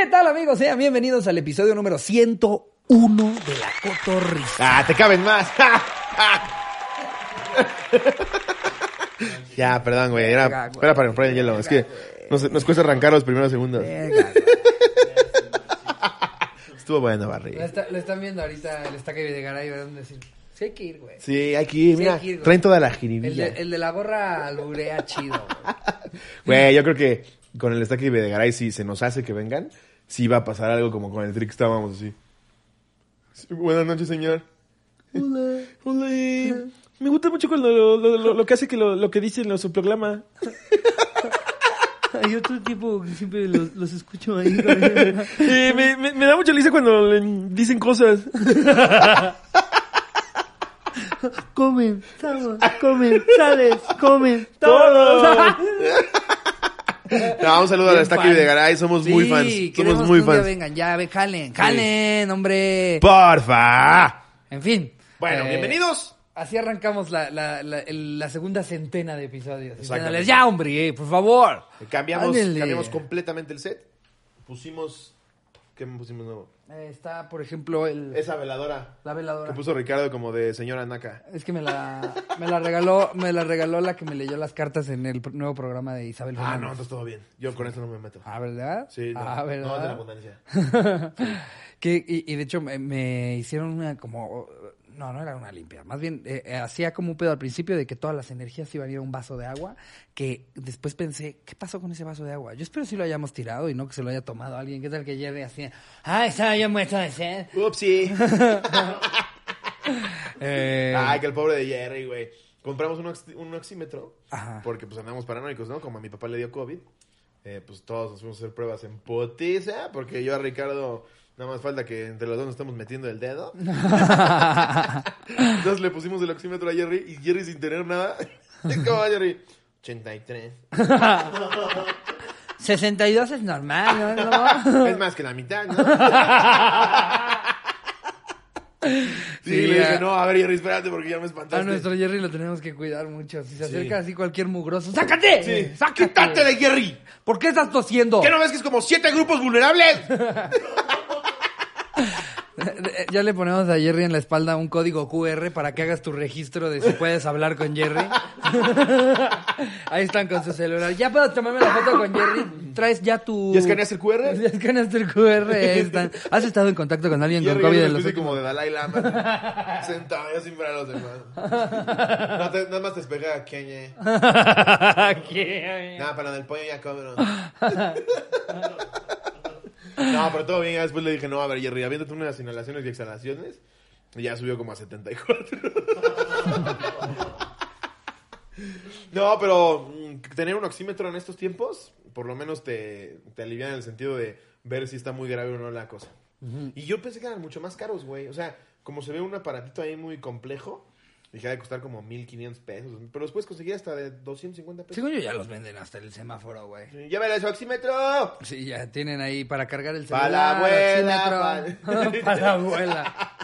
¿Qué tal amigos? Sean bienvenidos al episodio número 101 de La Cotorrisa. Ah, te caben más. ya, perdón, güey. Era, Verga, güey. era para comprar el hielo. Es que nos, nos cuesta arrancar los primeros segundos. Estuvo bueno, Lo, Barry. está- lo están viendo ahorita el estaque de Garay y van a decir, sí hay que ir, güey. Sí, hay que ir. Mira, hay que ir, güey. traen toda la El jiribilla. de, el de la gorra alburea chido, güey. Güey, yo creo que con el estaque de Garay, si se nos hace que vengan, sí va a pasar algo como con el trick estábamos así. Sí, buenas noches, señor. Hola. Hola. Me gusta mucho cuando lo, lo- lo- lo que hace que lo, lo que dice en su programa. Hay otro tipo que siempre los, los escucho ahí. Eh, me, me- me da mucha risa cuando le dicen cosas. comen, estamos, comen, sales, comen, Todos. No, un saludo a la de Garay, somos muy Sí, fans. Somos muy que un día fans. vengan, ya, ve, jalen, jalen, hombre. Porfa. En fin. Bueno, eh, bienvenidos. Así arrancamos la, la, la, el- la segunda centena de episodios. Ya, hombre, eh, por favor. Cambiamos, cambiamos completamente el set. Pusimos. ¿Qué pusimos nuevo? Eh, está, por ejemplo, el, Esa veladora la veladora. que puso Ricardo como de señora Naka. Es que me la, me la regaló, me la regaló la que me leyó las cartas en el nuevo programa de Isabel Ah, no, entonces todo bien. Yo con esto no me meto. Ah, ¿verdad? Sí, no. Ah, No, de la ¿verdad? abundancia. que, y, y de hecho me, me hicieron una como... No, no era una limpia. Más bien, eh, eh, hacía como un pedo al principio de que todas las energías iban a ir a un vaso de agua, que después pensé, ¿qué pasó con ese vaso de agua? Yo espero si lo hayamos tirado y no que se lo haya tomado alguien. ¿Qué tal que Jerry hacía? Ah, estaba yo muerto de sed. Upsi. Eh, Ay, que el pobre de Jerry, güey. Compramos un, un oxímetro. Ajá. Porque pues andamos paranoicos, ¿no? Como a mi papá le dio COVID. eh, pues todos nos fuimos a hacer pruebas en potiza. Porque yo a Ricardo nada más falta que entre los dos nos estamos metiendo el dedo. Entonces le pusimos el oxímetro a Jerry. Y Jerry sin tener nada. ¿Cómo va Jerry? 83. 62 es normal, ¿no? ¿No? Es más que la mitad, ¿no? Sí, Sí, le dije, no, a ver, Jerry, espérate porque ya me espantaste. A nuestro Jerry lo tenemos que cuidar mucho. Si se Sí. acerca así cualquier mugroso, ¡sácate! Sí. ¡Sácate! ¡Quítate de Jerry! ¿Por qué estás tosiendo? ¿Qué no ves que es como siete grupos vulnerables? Ya le ponemos a Jerry en la espalda un código QR para que hagas tu registro de si puedes hablar con Jerry. Ahí están con su celular. Ya puedo tomarme la foto con Jerry. Traes ya tu. ¿Ya escaneaste el QR? Ya escaneaste el QR. Ahí están. ¿Has estado en contacto con alguien Jerry con COVID una los como de Dalai Lama. Sentado ya sin ver a los demás. No, te- nada más te despega a Kanye. Nada, para del pollo ya cobro. No, pero todo bien. Después le dije, no, a ver, Jerry, aviéntate unas inhalaciones y exhalaciones. Y ya subió como a 74. No, pero mm, tener un oxímetro en estos tiempos, por lo menos te, te alivia en el sentido de ver si está muy grave o no la cosa. Y yo pensé que eran mucho más caros, güey. O sea, como se ve un aparatito ahí muy complejo, dije de costar como 1500 pesos. Pero después conseguí hasta de 250 pesos. Según yo ya los venden hasta el semáforo, güey. Sí, ¡Llévale ese oxímetro! Sí, ya tienen ahí para cargar el celular. la abuela. Para la abuela.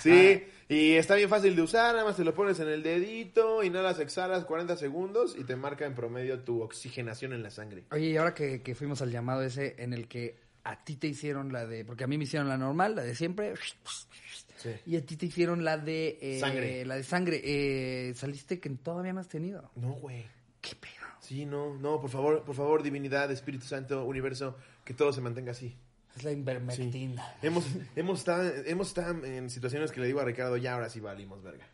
Sí, y está bien fácil de usar, nada más te lo pones en el dedito, inhalas, exhalas 40 segundos y te marca en promedio tu oxigenación en la sangre. Oye, y ahora que, que fuimos al llamado ese en el que a ti te hicieron la de... Porque a mí me hicieron la normal, la de siempre. Sí. Y a ti te hicieron la de... eh, Sangre. La de sangre. Eh, saliste que todavía no has tenido. No, güey. ¿Qué pedo? Sí, no, no, por favor, por favor, divinidad, Espíritu Santo, universo, que todo se mantenga así. Es la Sí. invermectina. Hemos, hemos, estado, hemos estado en situaciones que le digo a Ricardo, ya ahora sí valimos, verga.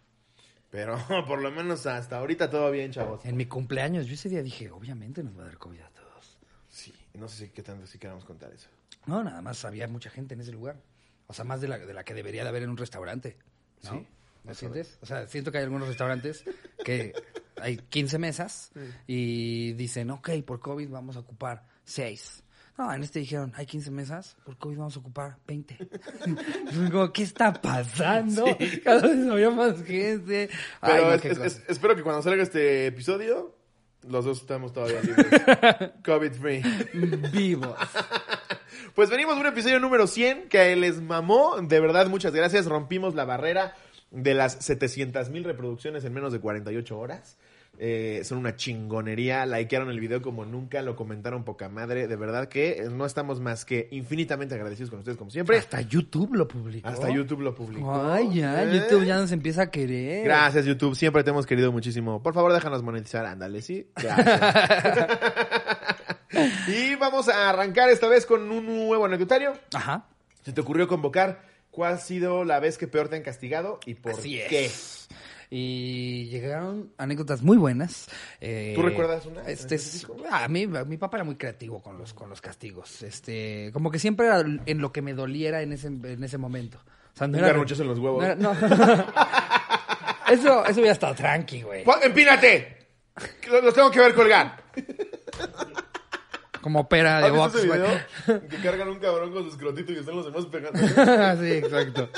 Pero por lo menos hasta ahorita todo bien, chavos. En mi cumpleaños, yo ese día dije, obviamente nos va a dar COVID a todos. Sí, no sé si qué tanto si queramos contar eso. No, nada más había mucha gente en ese lugar. O sea, más de la, de la que debería de haber en un restaurante. ¿no? Sí, ¿Me es sientes? O sea, siento que hay algunos restaurantes que hay 15 mesas y dicen, ok, por COVID vamos a ocupar 6. No, en este dijeron, hay 15 mesas, por COVID vamos a ocupar 20. Fue como, ¿qué está pasando? Cada vez había más gente. Ay, Pero no, es- es- espero que cuando salga este episodio, los dos estamos todavía libres. COVID free. Vivos. Pues venimos de un episodio número 100 que les mamó. De verdad, muchas gracias. Rompimos la barrera de las 700 mil reproducciones en menos de 48 horas. Eh, son una chingonería. Likearon el video como nunca. Lo comentaron poca madre. De verdad que no estamos más que infinitamente agradecidos con ustedes, como siempre. Hasta YouTube lo publicó. Hasta YouTube lo publicó. Ay, ya, ¿Eh? YouTube ya nos empieza a querer. Gracias, YouTube. Siempre te hemos querido muchísimo. Por favor, déjanos monetizar. Ándale, sí. Gracias. y vamos a arrancar esta vez con un nuevo anecdotario. Ajá. ¿Se te ocurrió convocar cuál ha sido la vez que peor te han castigado y por Así es. qué? Y llegaron anécdotas muy buenas. Eh, ¿Tú recuerdas una Este es- específico? a mí, mi papá era muy creativo con los, con los castigos. Este, como que siempre era en lo que me doliera en ese, en ese momento. O sea, no era- en los huevos. no era- no. eso, eso hubiera estado tranqui, güey. ¡Pon- ¡Empínate! Los los tengo que ver colgar. Como pera de ¿Has visto box, ese video? Que cargan un cabrón con su escrotito y están los demás pegando. sí, exacto.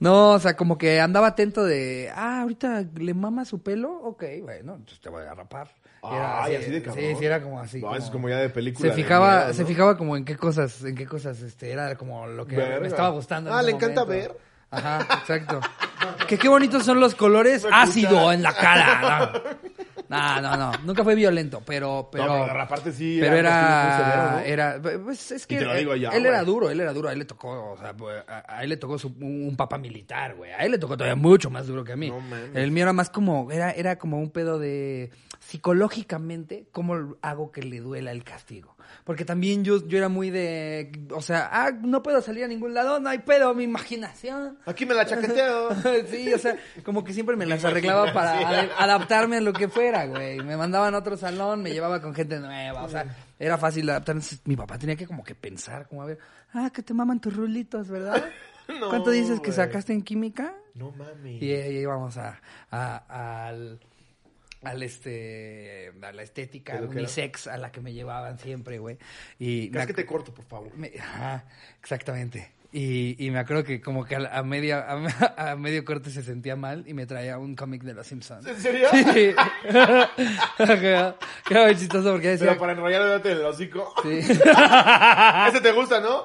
No, o sea, como que andaba atento de, ah, ahorita le mama su pelo, ok, bueno, entonces te voy a rapar. Y era Ay, así de cabrón. Sí, sí, era como así. No, es como ya de película Se fijaba, miedo, ¿no? se fijaba como en qué cosas, en qué cosas, este, era como lo que Verga. me estaba gustando. Ah, le encanta momento. ver. Ajá, exacto. que qué bonitos son los colores ácido en la cara. No, no, no, nunca fue violento, pero, pero, no, pero de raparte sí. pero era, severo, ¿no? era, pues es que Y te lo digo él, ya, él güey. era duro, él era duro, a él le tocó, o sea, a, él le tocó su- un, papá militar, güey, a él le tocó todavía mucho más duro que a mí. No el mío era más como, era, era como un pedo de psicológicamente, cómo hago que le duela el castigo. Porque también yo, yo era muy de, o sea, ah, no puedo salir a ningún lado, no hay pedo, mi imaginación. Aquí me la chaqueteo. sí, o sea, como que siempre me las arreglaba para adaptarme a lo que fuera, güey. Me mandaban a otro salón, me llevaba con gente nueva, o sea, era fácil adaptarme. Entonces, mi papá tenía que como que pensar, como a ver, ah, que te maman tus rulitos, ¿verdad? No, ¿Cuánto dices que sacaste en química? No mames. Y ahí íbamos a, a- al, al este, a la estética unisex a la que me llevaban siempre, güey. Y me ¿Crees ac- que te corto, por favor? me- ajá, exactamente. Y, y me acuerdo que como que a, a media, a, a medio corte se sentía mal y me traía un cómic de los Simpsons. ¿En serio? Sí. Era muy chistoso porque decía... Pero para enrollar el hocico. Sí. Ese te gusta, ¿no?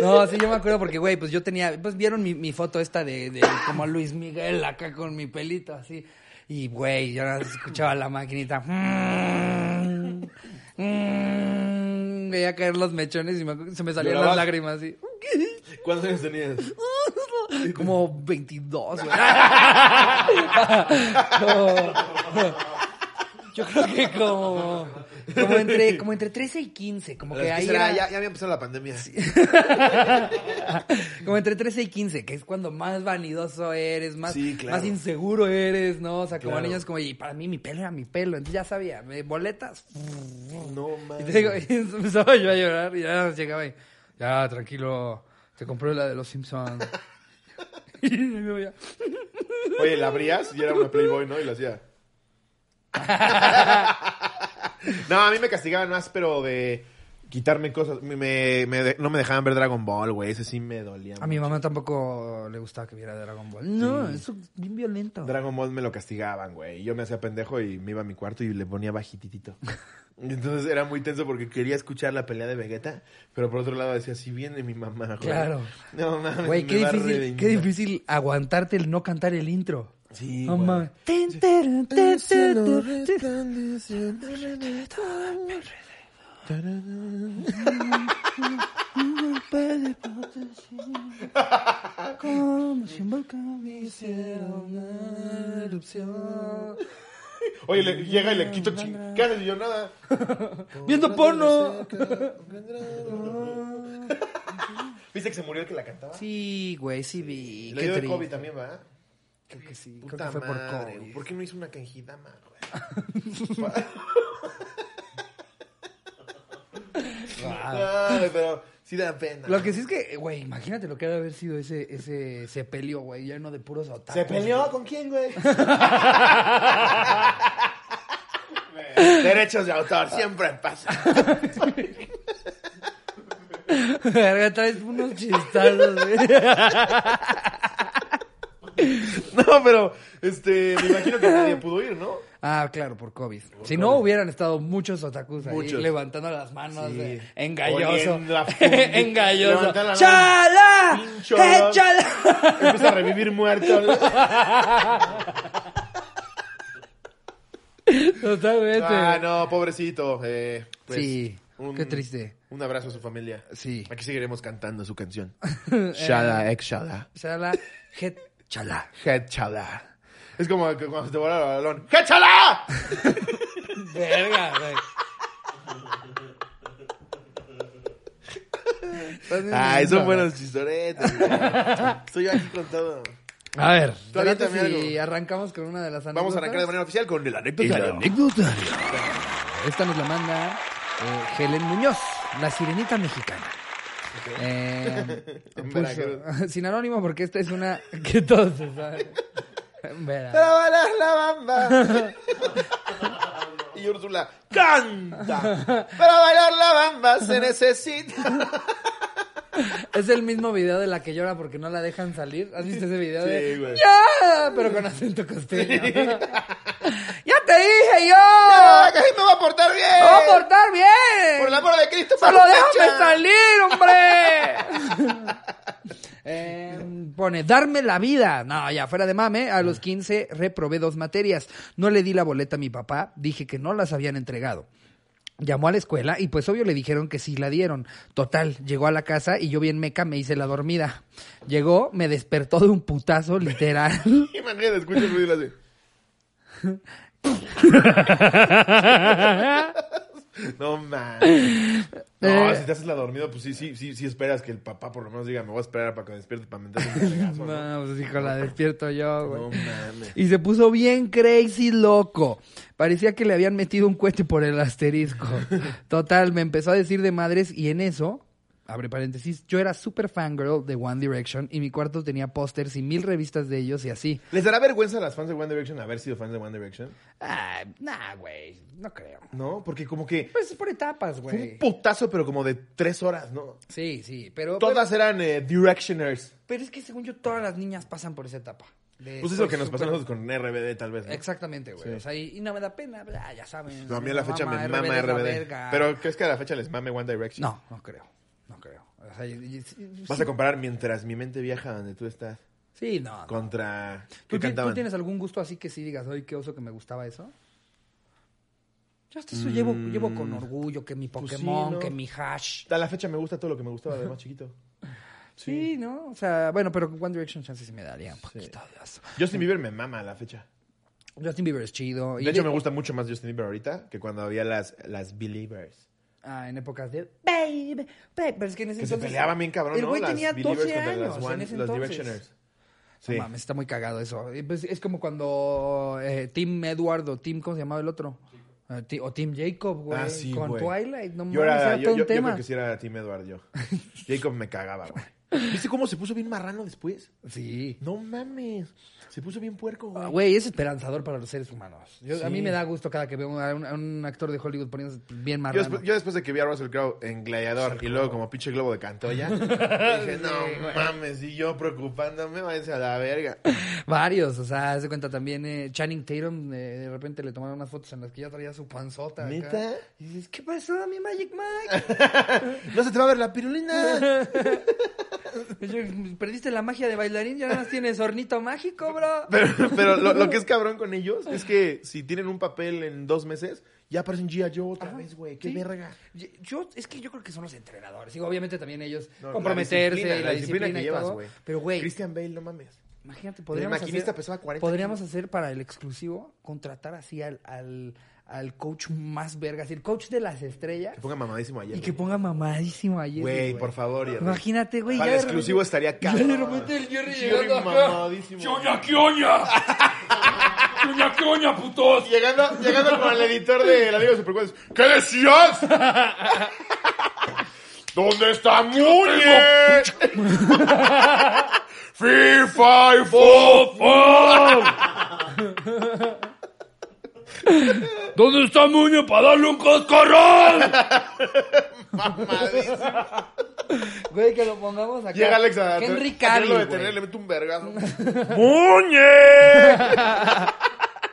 No, sí, yo me acuerdo porque, güey, pues yo tenía, pues vieron mi, mi foto esta de, de como Luis Miguel acá con mi pelito así. Y, güey, yo escuchaba la maquinita. Mm, mm, veía caer los mechones y me se me salían las lágrimas así. ¿Cuántos años tenías? Como 22, güey. No. Yo creo que como, como, entre, como entre 13 y 15, como que ¿Qué ahí será? era- Ya, ya había empezado la pandemia. como entre 13 y 15, que es cuando más vanidoso eres, más, Sí, claro. más inseguro eres, ¿no? O sea, como Claro. niños como, y para mí mi pelo era mi pelo, entonces ya sabía, eh, boletas. No Y mames. te digo, y empezaba yo a llorar y ya llegaba y, ya, tranquilo, te compré la de los Simpsons. y Oye, la abrías y era una Playboy, ¿no? Y lo hacía. no, a mí me castigaban más, pero de quitarme cosas. Me, me- me- no me dejaban ver Dragon Ball, güey. Ese sí me dolía. A mi mamá tampoco le gustaba que viera Dragon Ball. No, eso es bien violento. Dragon Ball me lo castigaban, güey. Yo me hacía pendejo y me iba a mi cuarto y le ponía bajititito. Entonces era muy tenso porque quería escuchar la pelea de Vegeta, pero por otro lado decía, si viene mi mamá, güey. Claro. No mames, Güey, qué me va a difícil, qué difícil aguantarte el no cantar el intro. Sí, No güey. mames. Ten, ter, ter, ter, ter, ter. Como si un volcán hiciera una erupción. Oye, le- llega y le quito. Y yo nada. Viendo porno. ¿Viste que se murió el que la cantaba? Sí, güey, sí vi. Le dio de. COVID también, ¿verdad? Creo que sí. Puta Creo que fue por madre, COVID. ¿Por qué no hizo una canjidama, güey? Ay, pero sí da pena. Lo que sí es que, güey, imagínate lo que debe haber sido ese, ese sepelio, güey, lleno de puros otakus. ¿Se peleó con quién, güey? Derechos de autor, siempre pasa. Verga, traes unos chistazos, güey. No, pero, este, me imagino que nadie pudo ir, ¿no? Ah, claro, por COVID. Si no, hubieran estado muchos otakus ahí Muchos. levantando las manos Sí. de engalloso. Engalloso. ¡Chala! ¡Échala! Empieza a revivir muerto. Totalmente. Ah, no, pobrecito. Eh, pues, sí, qué triste. Un abrazo a su familia. Sí. Aquí seguiremos cantando su canción. Shala, ex Shala. Chala, het, chala. Head Chala. Es como que cuando se te vuela el balón. ¡Head Chala! Verga, güey. Ay, son buenos chistoretes. güey. Estoy aquí con todo. A ver, Tú aviéntame ¿te late si algo. arrancamos con una de las anécdotas. Vamos a arrancar de manera oficial con el anecdotario. anecdotario. Esta nos la manda eh, Helen Muñoz, la sirenita mexicana. Eh, puso- Veracruz. sin anónimo porque esta es una que todos se saben. Bailar la bamba. y Úrsula canta. Para bailar la bamba se necesita. Es el mismo video de la que llora porque no la dejan salir. ¿Has visto ese video Sí, de güey. ¡Ya! Pero con acento costeño. ¡Ya te dije yo! ¡Ah, que me voy a portar bien! ¡Me voy a portar bien! Por el amor de Cristo, ¡Solo déjame salir, hombre! Eh, pone, darme la vida. No, ya, fuera de mame, a los 15 reprobé dos materias. No le di la boleta a mi papá, dije que no las habían entregado. Llamó a la escuela y pues obvio le dijeron que sí la dieron. Total, llegó a la casa y yo bien meca me hice la dormida. Llegó, me despertó de un putazo literal. Imagínate, escucha el ruido así. No mames. No, Eh. si te haces la dormida, pues sí, sí, sí, sí esperas que el papá por lo menos diga, me voy a esperar para que despierte para meterle un ¿no? No, pues hijo, la despierto yo, güey. No mames. Y se puso bien crazy loco. Parecía que le habían metido un cohete por el asterisco. Total, me empezó a decir de madres y en eso, abre paréntesis, yo era super fangirl de One Direction y mi cuarto tenía pósters y mil revistas de ellos y así. ¿Les dará vergüenza a las fans de One Direction haber sido fans de One Direction? Ah, nah, güey, no creo. No, porque como que Pues es por etapas, güey. un putazo, pero como de tres horas, ¿no? Sí, sí, pero... Todas eran eh, Directioners. Pero es que según yo todas las niñas pasan por esa etapa. De Pues es lo que nos pasó a nosotros con RBD, tal vez, ¿no? Exactamente, güey. Sí. O sea, y, y no me da pena, ya, ya saben. No, a mí a la fecha me mama RBD. verga. Pero ¿crees que a la fecha les mame One Direction? No, no creo. No creo. O sea, Vas a comparar mientras mi mente viaja donde tú estás Sí, no. contra... ¿Tú, tienes algún gusto así que sí digas, oye, qué oso que me gustaba eso? Yo hasta eso llevo, llevo con orgullo, que mi Mm. Pues sí, Pokémon, ¿no? que mi hash. A la fecha me gusta todo lo que me gustaba de más chiquito. Sí, ¿no? O sea, bueno, pero con One Direction chances sí me daría un poquito de eso. Justin Bieber me mama a la fecha. Justin Bieber es chido. y De hecho, me gusta mucho más Justin Bieber ahorita que cuando había las, las Believers. Ah, en épocas de baby, baby. Pero es que en ese Que se entonces- peleaban bien cabrón, El ¿no? güey Las tenía Believers 12 contra años las, One- en ese los entonces. Directioners. No Sí. mames, está muy cagado eso. Pues es como cuando eh, Tim Edward o Tim, ¿cómo se llamaba el otro? Ti- o Tim Jacob, güey. Ah, sí, con güey. Twilight. No mames, yo, era, era yo, todo yo- un yo tema. creo que sí era Team Edward yo. Jacob me cagaba, güey. ¿Viste cómo se puso bien marrano después? Sí. No mames. Se puso bien puerco, güey. Ah, Güey, es esperanzador para los seres humanos. Yo- A mí me da gusto cada que veo a un, a un actor de Hollywood poniéndose bien Yo marrano. después, yo después de que vi a Russell Crowe en Gladiador y luego como pinche globo de Cantoya, dije, no mames, y yo preocupándome, váyanse a la verga. Varios, o sea, se cuenta también eh, Channing Tatum, eh, de repente le tomaron unas fotos en las que ya traía su panzota. acá. ¿Neta? Y dices, ¿qué pasó, mi Magic Mike? No se te va a ver la pirulina. Perdiste la magia de bailarín, ya nada más tienes hornito mágico, bro. Pero, pero lo, lo que es cabrón con ellos es que si tienen un papel en dos meses, ya aparecen G.I. Joe otra vez, güey. Qué Sí. verga. Yo- es que yo creo que son los entrenadores. Digo, obviamente también ellos No, comprometerse la y la, la disciplina disciplina, que y llevas, todo. güey. Pero, güey, Christian Bale, no mames. imagínate, podríamos maquinista hacer, pesaba 40 podríamos hacer para el exclusivo, contratar así al, al, al coach más verga, así el coach de las estrellas, Que ponga mamadísimo ayer. y que ponga mamadísimo a Jerry, Güey, por favor, Jerry. Imagínate, güey. Para ya el exclusivo repente- estaría ya cabrón. de repente el Jerry Jerry llegando acá. mamadísimo. ¡Quioña, quioña! ¡Quioña, quioña, putos! Llegando, llegando con el editor de la Liga de Supercuates. ¿Qué decías? ¿Dónde está Muñe? FIFA y fútbol. ¿Dónde está Muñe para darle un cascarrón? Güey, que lo pongamos acá. Llega Alex a, Henry a Cavill, quererlo güey. detener, le mete un vergazo. ¡Muñe!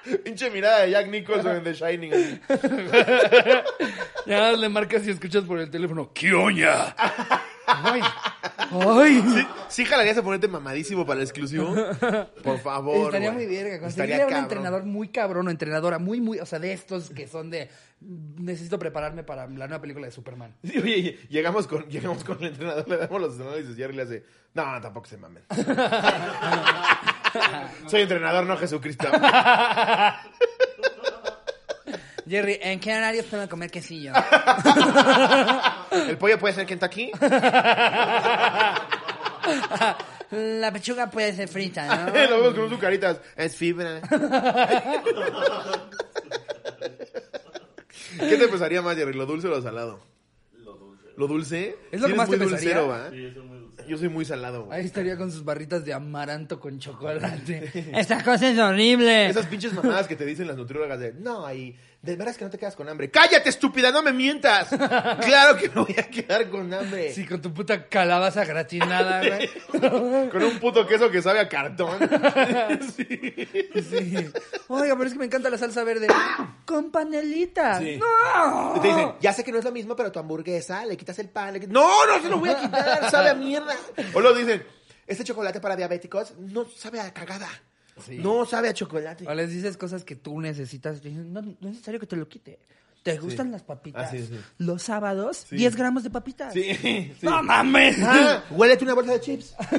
Pinche mirada de Jack Nicholson en The Shining. Ya le marcas y escuchas por el teléfono. ¡Quioña! Güey, Ay, ¿Sí, sí jalarías a ponerte mamadísimo para el exclusivo? Por favor. estaría güey. muy verga. Estaría Conseguirle a un entrenador muy cabrón o entrenadora muy, muy, o sea, de estos que son de, necesito prepararme para la nueva película de Superman. Sí, oye, llegamos con, llegamos con el entrenador, le damos los análisis y Jerry le hace, no, tampoco se mamen. Soy entrenador, no Jesucristo. Jerry, ¿en qué horarios puedo comer quesillo? ¿El pollo puede ser Kentucky? La pechuga puede ser frita, ¿no? Lo vemos con sus caritas. Es fibra. ¿Qué te pesaría más, Jerry? ¿Lo dulce o lo salado? Lo dulce. ¿Lo dulce? ¿Es lo Sí que más te muy pesaría? dulcero, ¿va? Yo soy muy salado, güey. Ahí estaría con sus barritas de amaranto con chocolate. Esta cosa es horrible. Esas pinches mamadas que te dicen las nutriólogas de, no, y de veras que no te quedas con hambre. ¡Cállate, estúpida! ¡No me mientas! claro que me voy a quedar con hambre. Sí, con tu puta calabaza gratinada, güey. Con un puto queso que sabe a cartón. Sí. Oiga, pero es que me encanta la salsa verde. Con panelita. Sí. ¡No! Y te dicen, ya sé que no es lo mismo, pero tu hamburguesa, le quitas el pan. le quit- No, no se lo voy a quitar, sabe a mierda. O lo dicen, este chocolate para diabéticos no sabe a cagada. Sí. No sabe a chocolate. O les dices cosas que tú necesitas. y te dicen, no, no es necesario que te lo quite. ¿Te gustan las papitas? Ah, sí, sí. Los sábados, 10 gramos de papitas. Sí, sí. ¡No mames! Ah, huélete una bolsa de chips.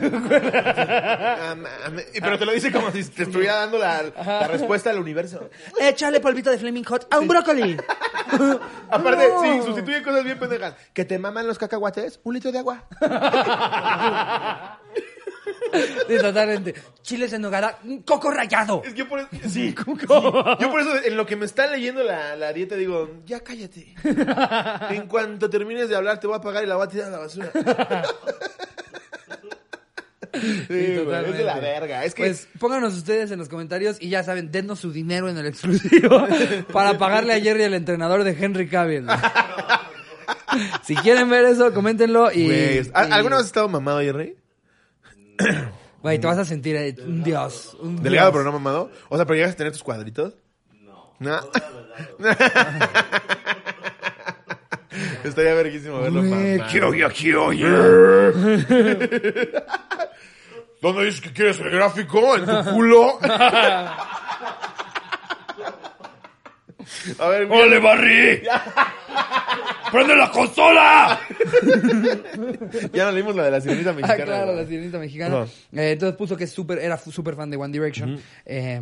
Pero te lo dice como si te estuviera dando la, la respuesta al universo. Échale polvito de Flaming Hot a un brócoli. Aparte, No. sí, sustituye cosas bien pendejas. Que te maman los cacahuates, un litro de agua. Sí, totalmente. Chiles en nogada, un coco rallado. Es que yo por eso, sí, sí. Yo por eso, en lo que me está leyendo la, la dieta, digo, ya cállate. En cuanto termines de hablar, te voy a pagar y la voy a tirar a la basura. Sí, totalmente. es de la verga. Es que Pues pónganos ustedes en los comentarios y ya saben, dennos su dinero en el exclusivo para pagarle a Jerry el entrenador de Henry Cavill. si quieren ver eso, coméntenlo y... Güey, ¿a- y- ¿Alguna vez has estado mamado, Jerry? Güey, te vas a sentir eh, un dios. Un Delgado, dios. pero no mamado. O sea, ¿pero llegas a tener tus cuadritos? No. ¿No? Estaría verguísimo verlo Güey, mamado. ¿Qué oye, qué oye? ¿Dónde dices que quieres el gráfico? ¿En tu culo? A ver, mira. ¡Órale, Barry! ¡Prende la consola! ya no leímos la de la sirenita Ah, mexicana. claro, güey. la sirenita mexicana. Eh, entonces puso que es súper, era súper fan de One Direction. Eh,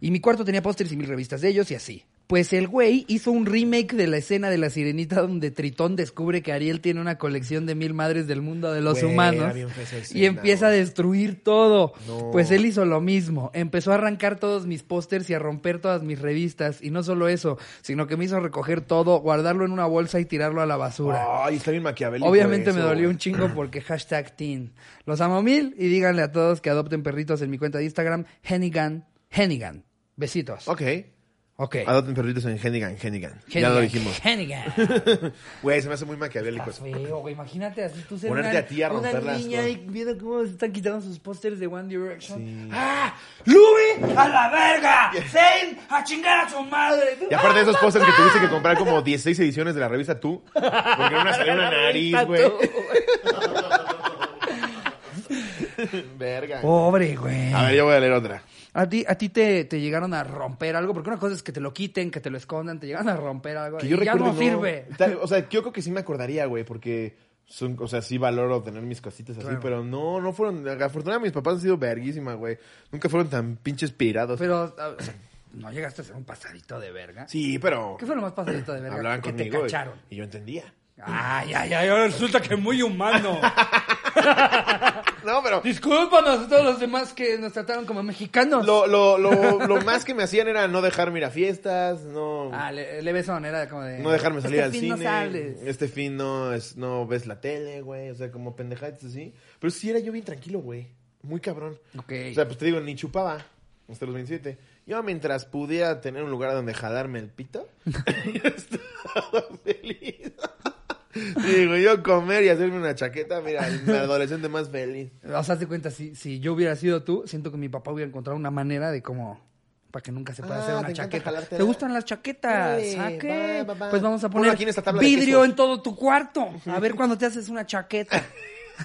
y mi cuarto tenía pósters y mil revistas de ellos y así. Pues el güey hizo un remake de la escena de la sirenita donde Tritón descubre que Ariel tiene una colección de mil madres del mundo de los Güey, humanos. escena, y empieza a destruir todo. No. Pues él hizo lo mismo. Empezó a arrancar todos mis pósters y a romper todas mis revistas. Y no solo eso, sino que me hizo recoger todo, guardarlo en una bolsa y tirarlo a la basura. Ay, está bien maquiavélico Obviamente me dolió un chingo porque hashtag teen. Los amo mil y díganle a todos que adopten perritos en mi cuenta de Instagram, Hennigan, Hennigan. Besitos. Ok. Ok. Adopten perritos en Hennigan, Hennigan. Ya lo dijimos. Hennigan. Güey, se me hace muy maquiavélico eso. feo, güey. Imagínate así tú ser Ponerte una, a ti a una romperlas, niña y viendo cómo se están quitando sus pósters de One Direction. Sí. ¡Ah! ¡Louis a la verga! ¡Zayn a chingar a su madre! Y aparte de esos pósters que tuviste que comprar como 16 ediciones de la revista Tú. Porque una salió una nariz, güey. Verga. Pobre, güey. A ver, yo voy a leer otra. ¿A ti, a ti te, te llegaron a romper algo? Porque una cosa es que te lo quiten, que te lo escondan, te llegaron a romper algo. Que y yo ya recuerdo no sirve. Tal- O sea, yo creo que sí me acordaría, güey, porque son, o sea, sí valoro tener mis cositas así, pero no, no fueron, afortunadamente mis papás han sido verguísima, güey. Nunca fueron tan pinches pirados. Pero, ¿no llegaste a ser un pasadito de verga? sí, pero ¿Qué fue lo más pasadito de verga? hablaban que conmigo te y- cacharon. y yo entendía. Ay, ay, ay, ahora resulta que muy humano. No, pero Discúlpanos a todos los demás que nos trataron como mexicanos. lo, lo, lo, lo más que me hacían era no dejarme ir a fiestas, no, Ah, le, levesón, era como de... no dejarme salir este al fin no cine. sales. Este fin no, es, no ves la tele, güey. O sea, como pendejadas así. Pero sí era yo bien tranquilo, güey. Muy cabrón. Ok. O sea, pues te digo, ni chupaba hasta los 27. Yo mientras pudiera tener un lugar donde jalarme el pito, yo estaba feliz. Digo, yo comer y hacerme una chaqueta, mira, el adolescente más feliz. O sea, de cuenta, si, si yo hubiera sido tú, siento que mi papá hubiera encontrado una manera de como para que nunca se pueda Ah, hacer una te chaqueta. ¿Te gustan las chaquetas? ¿A qué? va, va, va. Pues vamos a poner aquí en esta tabla de vidrio en todo tu cuarto. A ver cuando te haces una chaqueta.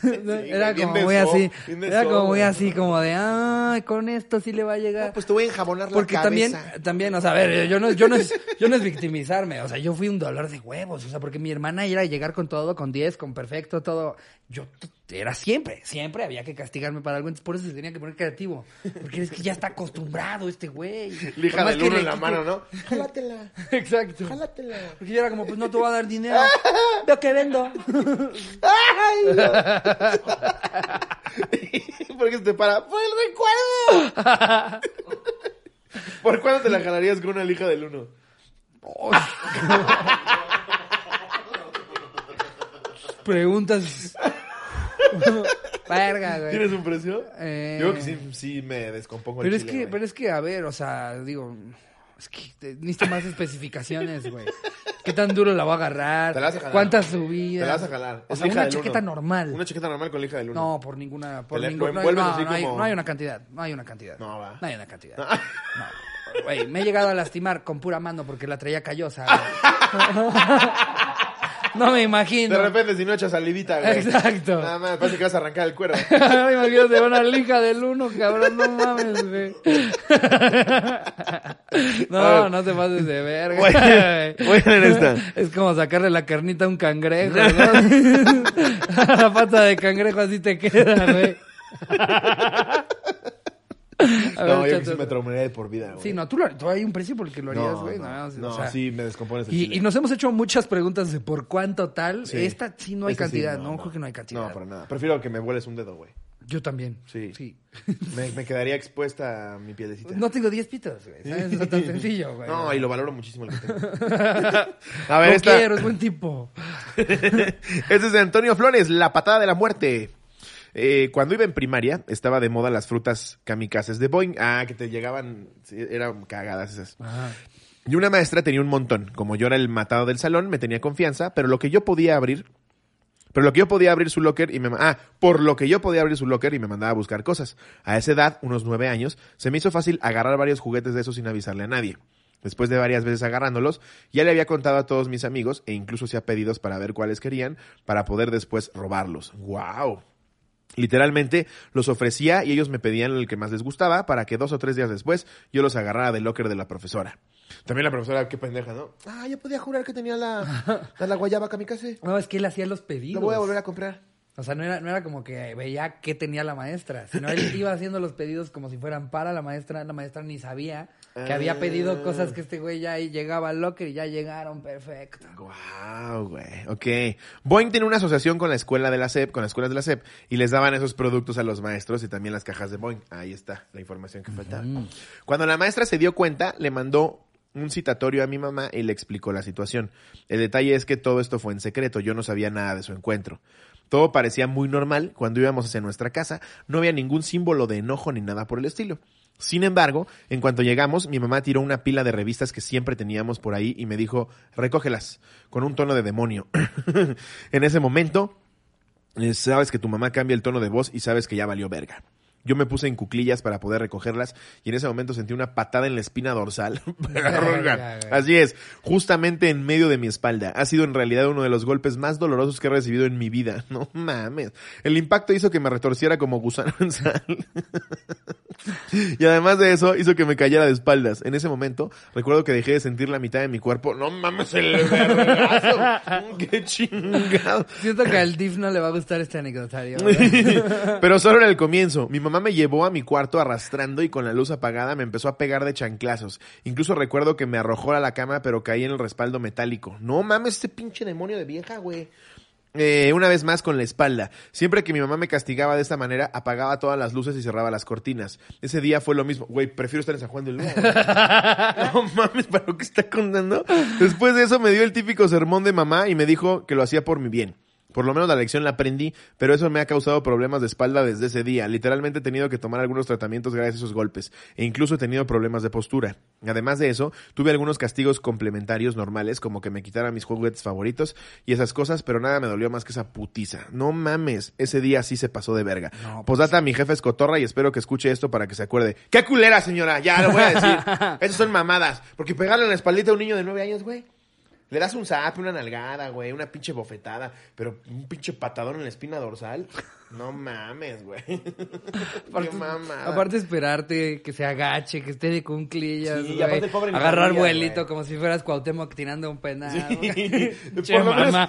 Era como muy así. Era como muy así, como de, ay, con esto sí le va a llegar. No, pues te voy a enjabonar la Porque cabeza. también, también, o sea, a ver, yo no, yo no es, yo no es victimizarme, o sea, yo fui un dolor de huevos, o sea, porque mi hermana era llegar con todo, con 10, con perfecto, todo. Yo era siempre, siempre había que castigarme para algo, entonces por eso se tenía que poner creativo. Porque es que ya está acostumbrado este güey. Lija del uno en la mano, ¿no? Jálatela. Exacto. Jálatela. Porque yo era como, pues no te voy a dar dinero. Veo que vendo. ¡Ay! no. ¿Por qué se te para? ¡Por el recuerdo! ¿Por cuándo te la jalarías con una lija del uno? Preguntas. Verga, güey. ¿Tienes un precio? Eh. Yo creo que sí, sí me descompongo el Pero es chile, que, güey. pero es que, a ver, o sea, digo, es que te- necesito más especificaciones, güey. ¿Qué tan duro la voy a agarrar? Te la vas a jalar. ¿Cuántas Te subidas? la vas a jalar. O sea, una chaqueta uno. normal. Una chaqueta normal con lija del uno. No, por ninguna, por Te la- ningún- lo no, hay- envuelves no, así no hay, como- no hay una cantidad, no hay una cantidad. No, va. No hay una cantidad. No. Güey, me he llegado a lastimar con pura mano porque la traía callosa. güey. no me imagino. De repente, si no echas salivita, güey. Exacto. Nada más, parece que vas a arrancar el cuero. Me imagino de una lija del uno, cabrón, no mames, güey. No, no te pases de verga. A- voy a ver esta. Es como sacarle la carnita a un cangrejo, ¿no? La pata de cangrejo así te queda, güey. A ver, No, yo sí me traumaría de por vida, güey. Sí, no, tú, lo, tú hay un precio por el que lo harías, No, güey. no, No, no, o sea, sí, me descompones el y, chile. y nos hemos hecho muchas preguntas de por cuánto tal. Sí. Esta sí no hay sí, cantidad, no, creo que no hay cantidad. No, para nada. Prefiero que me vueles un dedo, güey. Yo también. Sí. Sí. Me, me quedaría expuesta a mi pielecita. No tengo 10 pitos, güey. ¿sabes? Es tan sencillo, güey. No, y lo valoro muchísimo el que tengo. A ver, Lo esta. quiero, es buen tipo. Este es de Antonio Flores, La patada de la muerte. Eh, cuando iba en primaria, estaba de moda las frutas kamikazes de Boeing. Ah, que te llegaban, eran cagadas esas. Ajá. Y una maestra tenía un montón. Como yo era el matado del salón, me tenía confianza, pero lo que yo podía abrir, pero lo que yo podía abrir su locker y me, ah, por lo que yo podía abrir su locker y me mandaba a buscar cosas. A esa edad, unos nueve años, se me hizo fácil agarrar varios juguetes de esos sin avisarle a nadie. Después de varias veces agarrándolos, ya le había contado a todos mis amigos e incluso hacía pedidos para ver cuáles querían para poder después robarlos. ¡Wow! Literalmente los ofrecía y ellos me pedían el que más les gustaba para que dos o tres días después yo los agarrara del locker de la profesora. También la profesora, qué pendeja, ¿no? Ah, yo podía jurar que tenía la, la, la guayaba kamikaze. No, es que él hacía los pedidos. Lo voy a volver a comprar. O sea, no era, no era como que veía qué tenía la maestra, sino él iba haciendo los pedidos como si fueran para la maestra. La maestra ni sabía que había pedido cosas que este güey ya ahí llegaba al locker y ya llegaron, perfecto. Wow, güey. Ok. Boeing tiene una asociación con la escuela de la SEP, con las escuelas de la SEP, y les daban esos productos a los maestros y también las cajas de Boeing. Ahí está la información que faltaba. Cuando la maestra se dio cuenta, le mandó un citatorio a mi mamá y le explicó la situación. El detalle es que todo esto fue en secreto, yo no sabía nada de su encuentro. Todo parecía muy normal. Cuando íbamos hacia nuestra casa, no había ningún símbolo de enojo ni nada por el estilo. Sin embargo, en cuanto llegamos, mi mamá tiró una pila de revistas que siempre teníamos por ahí y me dijo, recógelas, con un tono de demonio. en ese momento, eh, sabes que tu mamá cambia el tono de voz y sabes que ya valió verga. Yo me puse en cuclillas para poder recogerlas y en ese momento sentí una patada en la espina dorsal. Así es, justamente en medio de mi espalda. Ha sido en realidad uno de los golpes más dolorosos que he recibido en mi vida. No mames. El impacto hizo que me retorciera como gusano en sal. y además de eso, hizo que me cayera de espaldas. En ese momento, recuerdo que dejé de sentir la mitad de mi cuerpo. No mames, el vergazo. Qué chingado. Siento que al DIF no le va a gustar este anecdotario. Pero solo era el comienzo. Mi mamá me llevó a mi cuarto arrastrando y con la luz apagada me empezó a pegar de chanclazos. Incluso recuerdo que me arrojó a la cama pero caí en el respaldo metálico. No mames, este pinche demonio de vieja, güey. Eh, una vez más con la espalda. Siempre que mi mamá me castigaba de esta manera, apagaba todas las luces y cerraba las cortinas. Ese día fue lo mismo. Güey, prefiero estar en San Juan del Luna. No mames, ¿para lo que está contando? Después de eso me dio el típico sermón de mamá y me dijo que lo hacía por mi bien. Por lo menos la lección la aprendí, pero eso me ha causado problemas de espalda desde ese día. Literalmente he tenido que tomar algunos tratamientos gracias a esos golpes. E incluso he tenido problemas de postura. Además de eso, tuve algunos castigos complementarios normales, como que me quitaran mis juguetes favoritos y esas cosas, pero nada me dolió más que esa putiza. No mames, ese día sí se pasó de verga. No, pues Posdata, mi jefe es cotorra y espero que escuche esto para que se acuerde. ¡Qué culera, señora! Ya lo voy a decir. Esas son mamadas. Porque pegarle en la espaldita a un niño de nueve años, güey. Le das un zap, una nalgada, güey, una pinche bofetada, pero un pinche patadón en la espina dorsal. No mames, güey. Qué Aparte, mamada. aparte esperarte que se agache, que esté de cunclillas, Sí, y güey. aparte el pobre agarrar María, vuelito güey. como si fueras Cuauhtémoc tirando un penal. Sí. güey. Che, Por lo menos- mamá,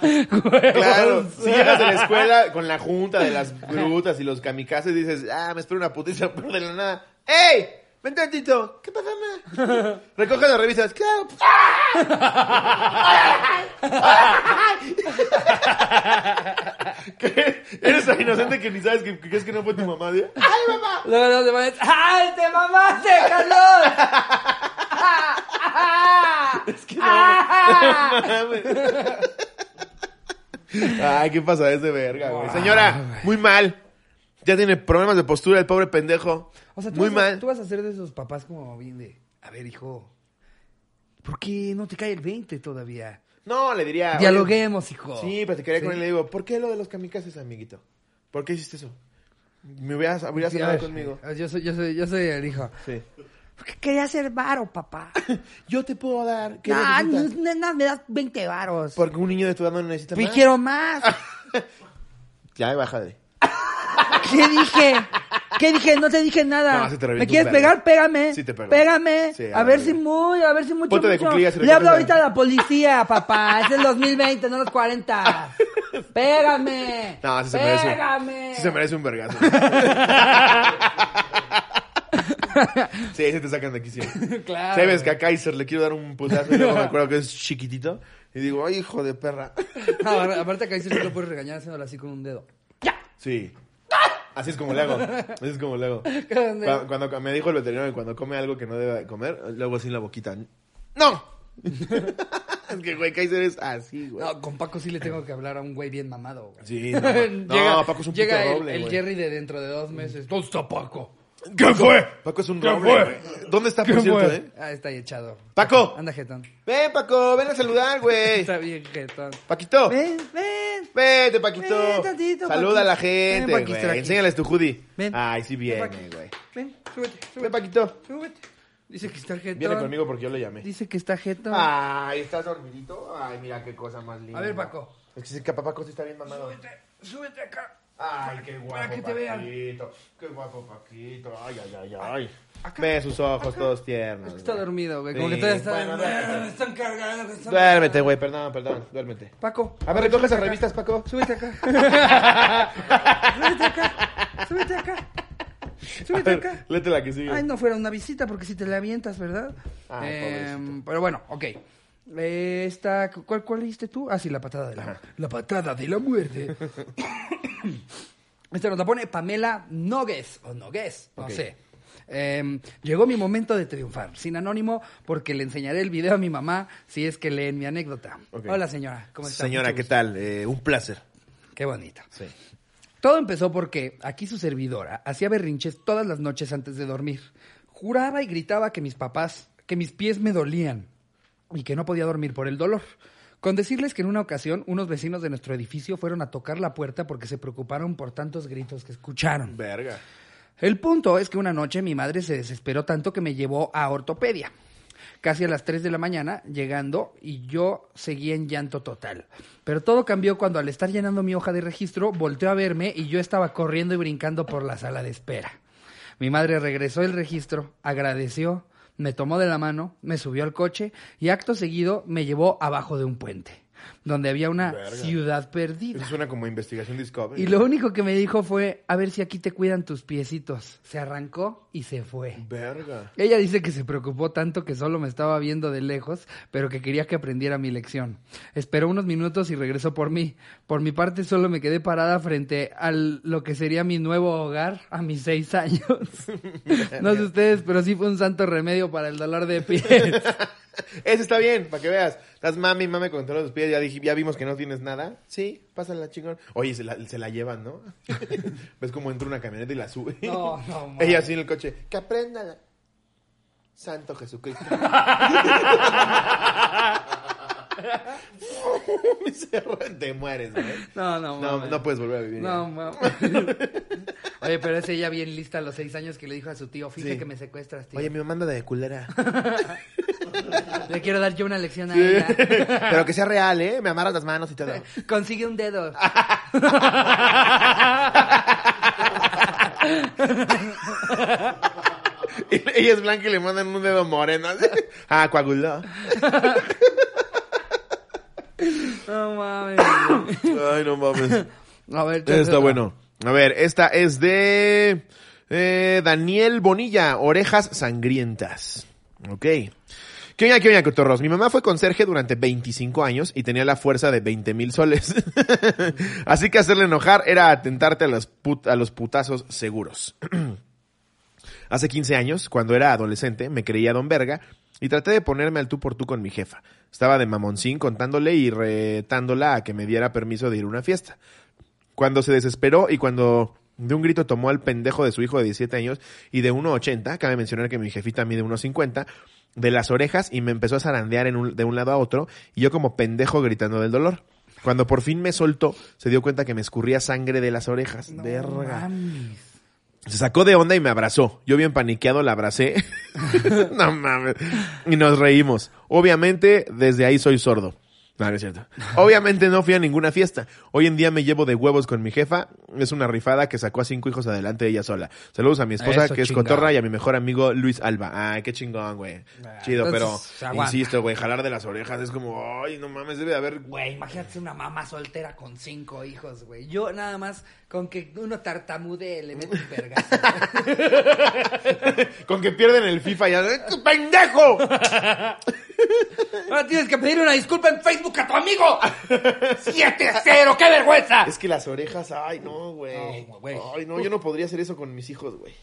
Claro, si llegas de la escuela con la junta de las brutas y los kamikazes dices, ah, me espero una putiza, pero de la nada, ¡Ey! Ven tantito. ¿Qué pasa, ma? Recoge las revistas. Claro. ¿Qué? Eres tan inocente que ni sabes que, crees que no fue tu mamá, ¿sí? ¡Ay, mamá! Luego, luego te pones, ¡ay, te mamaste, Carlos! Es que no, no mames. Ay, ¿qué pasa ese verga, güey? Señora, muy mal. Ya tiene problemas de postura el pobre pendejo. O sea, tú, muy vas a, mal. tú vas a ser de esos papás como bien de, a ver, hijo, ¿por qué no te cae el 20 todavía? No, le diría. oye, Dialoguemos, hijo. Sí, platicaría con Sí. él y le digo, ¿por qué lo de los kamikazes, amiguito? ¿Por qué hiciste eso? Me hubieras, hubieras Sí, hablado conmigo. Yo soy, yo soy, yo soy el hijo. Sí. Porque quería ser varo, papá. Yo te puedo dar. ¿Qué Ah, no, nena, me das 20 varos. Porque un niño de tu edad no necesita más. quiero más. Ya, bájale. ¿Qué dije? ¿Qué dije? No te dije nada. No, sí te ¿Me quieres pegar? Pégame. Sí te pego. Pégame. Sí, a a ver si muy, a ver si mucho, Ponte de mucho. cuclillas y Le hablo ahorita a la policía, papá. Es el 2020, no los 40. Pégame. No, sí se merece. Pégame. Sí se merece un vergazo. sí, se te sacan de aquí siempre. Claro. Sabes que a Kaiser le quiero dar un putazo y luego me acuerdo que es chiquitito. Y digo, ay, hijo de perra. No, aparte- acá dice que lo puedes regañar haciéndolo así con un dedo. Sí. Así es como le hago. Así es como le hago. Cuando, cuando me dijo el veterinario que cuando come algo que no debe comer, luego así en la boquita. ¡No! es que, güey, Kaiser es así, güey. No, con Paco sí le tengo que hablar a un güey bien mamado. güey. Sí, no. No, Paco es un puto llega el, roble, el güey. Jerry de dentro de dos meses. ¿Dónde está Paco? ¿Qué fue? Paco es un ¿Qué roble, fue? ¿Dónde está, por ¿Qué cierto, fue? eh? Ah, está ahí echado. ¡Paco! Anda, jetón. Ven, Paco, ven a saludar, güey. Está bien, jetón. Paquito. Ven, ven. Vete, Paquito. Ven tantito, Saluda a la gente, Ven, Paquito, güey. Enséñales tu hoodie. Ven. Ay, sí viene, güey. Ven, súbete, Ven, súbete. Paquito. Súbete. Dice que está jetón. Viene conmigo porque yo le llamé. Dice que está jetón. Ay, ¿estás dormidito? Ay, mira qué cosa más linda. A ver, Paco. Es que sí, que papá sí está bien mamado. Súbete, súbete acá. Ay, qué guapo, Para que te vean. Paquito. Qué guapo, Paquito. Ay, ay, ay, ay. Acá. Ve sus ojos todos tiernos. Es que está güey. dormido, güey. Como Sí, que todavía está. bueno, duérmete. me están cargando. me están Duérmete, güey, perdón, perdón, duérmete. Paco. A ver, recoge esas revistas, Paco. Súbete acá. súbete acá. Súbete acá. A Súbete ver, acá. léete la que sigue. Ay, no fuera una visita porque si te la avientas, ¿verdad? Ay, Eh, pobrecito. pero bueno, ok. Esta, ¿cuál, ¿Cuál leíste tú? Ah, sí, la patada de la, la patada de la muerte. Esta nos la pone Pamela Nogues, o Nogues, no Ok. sé. Eh, llegó mi momento de triunfar, sin anónimo, porque le enseñaré el video a mi mamá si es que leen mi anécdota. Ok. Hola, señora. ¿Cómo está? Señora, Mucho ¿qué gusto. tal? Eh, un placer. Qué bonito. Sí. Todo empezó porque aquí su servidora hacía berrinches todas las noches antes de dormir. Juraba y gritaba que mis papás, que mis pies me dolían y que no podía dormir por el dolor. Con decirles que en una ocasión unos vecinos de nuestro edificio fueron a tocar la puerta porque se preocuparon por tantos gritos que escucharon. Verga. El punto es que una noche mi madre se desesperó tanto que me llevó a ortopedia. Casi a las 3 de la mañana, llegando, y yo seguía en llanto total. Pero todo cambió cuando al estar llenando mi hoja de registro, volteó a verme y yo estaba corriendo y brincando por la sala de espera. Mi madre regresó el registro, agradeció, me tomó de la mano, me subió al coche y acto seguido me llevó abajo de un puente, donde había una Verga. ciudad perdida. Eso suena como investigación Discovery. Y lo único que me dijo fue, a ver si aquí te cuidan tus piecitos. Se arrancó y se fue. Verga. Ella dice que se preocupó tanto que solo me estaba viendo de lejos, pero que quería que aprendiera mi lección. Esperó unos minutos y regresó por mí. Por mi parte solo me quedé parada frente a lo que sería mi nuevo hogar a mis seis años. no sé ustedes, pero sí fue un santo remedio para el dolor de pies. Ese está bien, para que veas. Estás mami, mami con todos los pies. Ya, dije, ya vimos que no tienes nada. Sí, pásala chingón. Oye, se la, se la llevan, ¿no? ¿Ves cómo entra una camioneta y la sube? No, no, mames. Ella así en el coche. Que aprenda. Santo Jesucristo. Te mueres, güey. No, no, No, mames. no puedes volver a vivir. No, mames. Oye, pero es ella bien lista a los seis años que le dijo a su tío, fíjate Sí. que me secuestras, tío. Oye, mi mamá anda de culera. Le quiero dar yo una lección a Sí. ella. Pero que sea real, ¿eh? Me amarras las manos y todo. Consigue un dedo. Y ella es blanca y le mandan un dedo moreno. Ah, coaguló. No mames. Ay, no mames. A ver, Está bueno. A ver, esta es de eh, Daniel Bonilla, Orejas Sangrientas. Ok. ¿Qué oña, qué oña, cotorros? Mi mamá fue conserje durante 25 años y tenía la fuerza de 20 mil soles. Así que hacerle enojar era atentarte a los, a los putazos seguros. Hace 15 años, cuando era adolescente, me creía don verga y traté de ponerme al tú por tú con mi jefa. Estaba de mamoncín contándole y retándola a que me diera permiso de ir a una fiesta. Cuando se desesperó y cuando de un grito tomó al pendejo de su hijo de 17 años y de 1,80, cabe mencionar que mi jefita mide 1,50, de las orejas y me empezó a zarandear en un- de un lado a otro y yo como pendejo gritando del dolor. Cuando por fin me soltó, se dio cuenta que me escurría sangre de las orejas. No Verga. mames. Se sacó de onda y me abrazó. Yo bien paniqueado la abracé. no mames. Y nos reímos. Obviamente, desde ahí soy sordo. No, no es cierto. Obviamente no fui a ninguna fiesta. Hoy en día me llevo de huevos con mi jefa. Es una rifada que sacó a cinco hijos adelante ella sola. Saludos a mi esposa, Eso, que es chingado. cotorra, y a mi mejor amigo Luis Alba. Ay, qué chingón, güey. Ah, Chido, entonces, pero aguanta. insisto, güey, jalar de las orejas es como, ay, no mames, debe de haber Güey, imagínate una mamá soltera con cinco hijos, güey. Yo nada más con que uno tartamudee le meto un vergazo. Con que pierden el FIFA ya. ¡Eh, ¡Pendejo! Ahora tienes que pedir una disculpa en Facebook a tu amigo. 7-0, qué vergüenza. Es que las orejas, ay, no, güey. No, güey. Ay, no, yo no podría hacer eso con mis hijos, güey.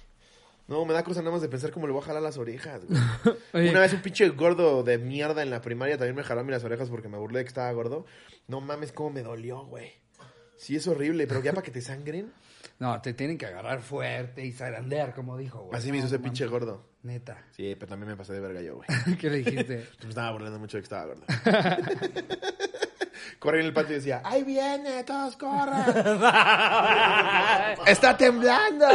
No, me da cosa nada más de pensar cómo le voy a jalar las orejas, güey. Oye. Una vez un pinche gordo de mierda en la primaria también me jaló a mí las orejas porque me burlé de que estaba gordo. No mames, cómo me dolió, güey. Sí, es horrible, pero ya para que te sangren. No, te tienen que agarrar fuerte y zarandear, como dijo, güey. Así me hizo ese pinche gordo. Neta. Sí, pero también me pasé de verga yo, güey. ¿Qué le dijiste? Me estaba burlando mucho de que estaba gordo. Corrí en el patio y decía, ¡ahí viene! ¡Todos corran! ¡Está temblando!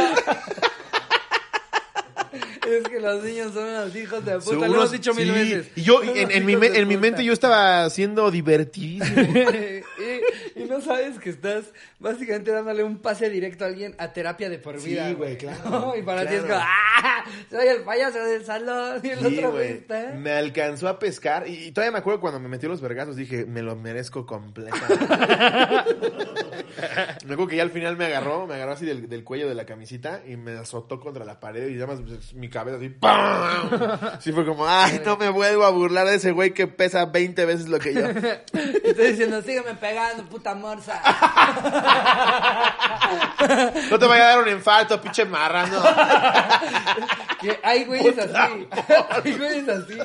Es que los niños son unos hijos de puta. Lo hemos dicho mil sí. veces. Y yo, en, mi, en mi mente yo estaba siendo divertidísimo. y, y no sabes que estás básicamente dándole un pase directo a alguien a terapia de por Sí, vida. güey, claro, ¿no? Y para ti es como, ¡ah! Soy el payaso del salón. Y el Sí, otro güey. está. Me alcanzó a pescar. Y, y todavía me acuerdo cuando me metió los vergazos. Dije, me lo merezco completo. me acuerdo que ya al final me agarró. Me agarró así del, del cuello de la camisita. Y me azotó contra la pared. Y además pues, mi cabeza así. ¡pam! Sí fue como, ay, no me vuelvo a burlar de ese güey que pesa 20 veces lo que yo. Estoy diciendo, sígueme pegando, puta morsa. No te vaya a dar un infarto, pinche marrano. Que hay güeyes así. Hay güeyes así.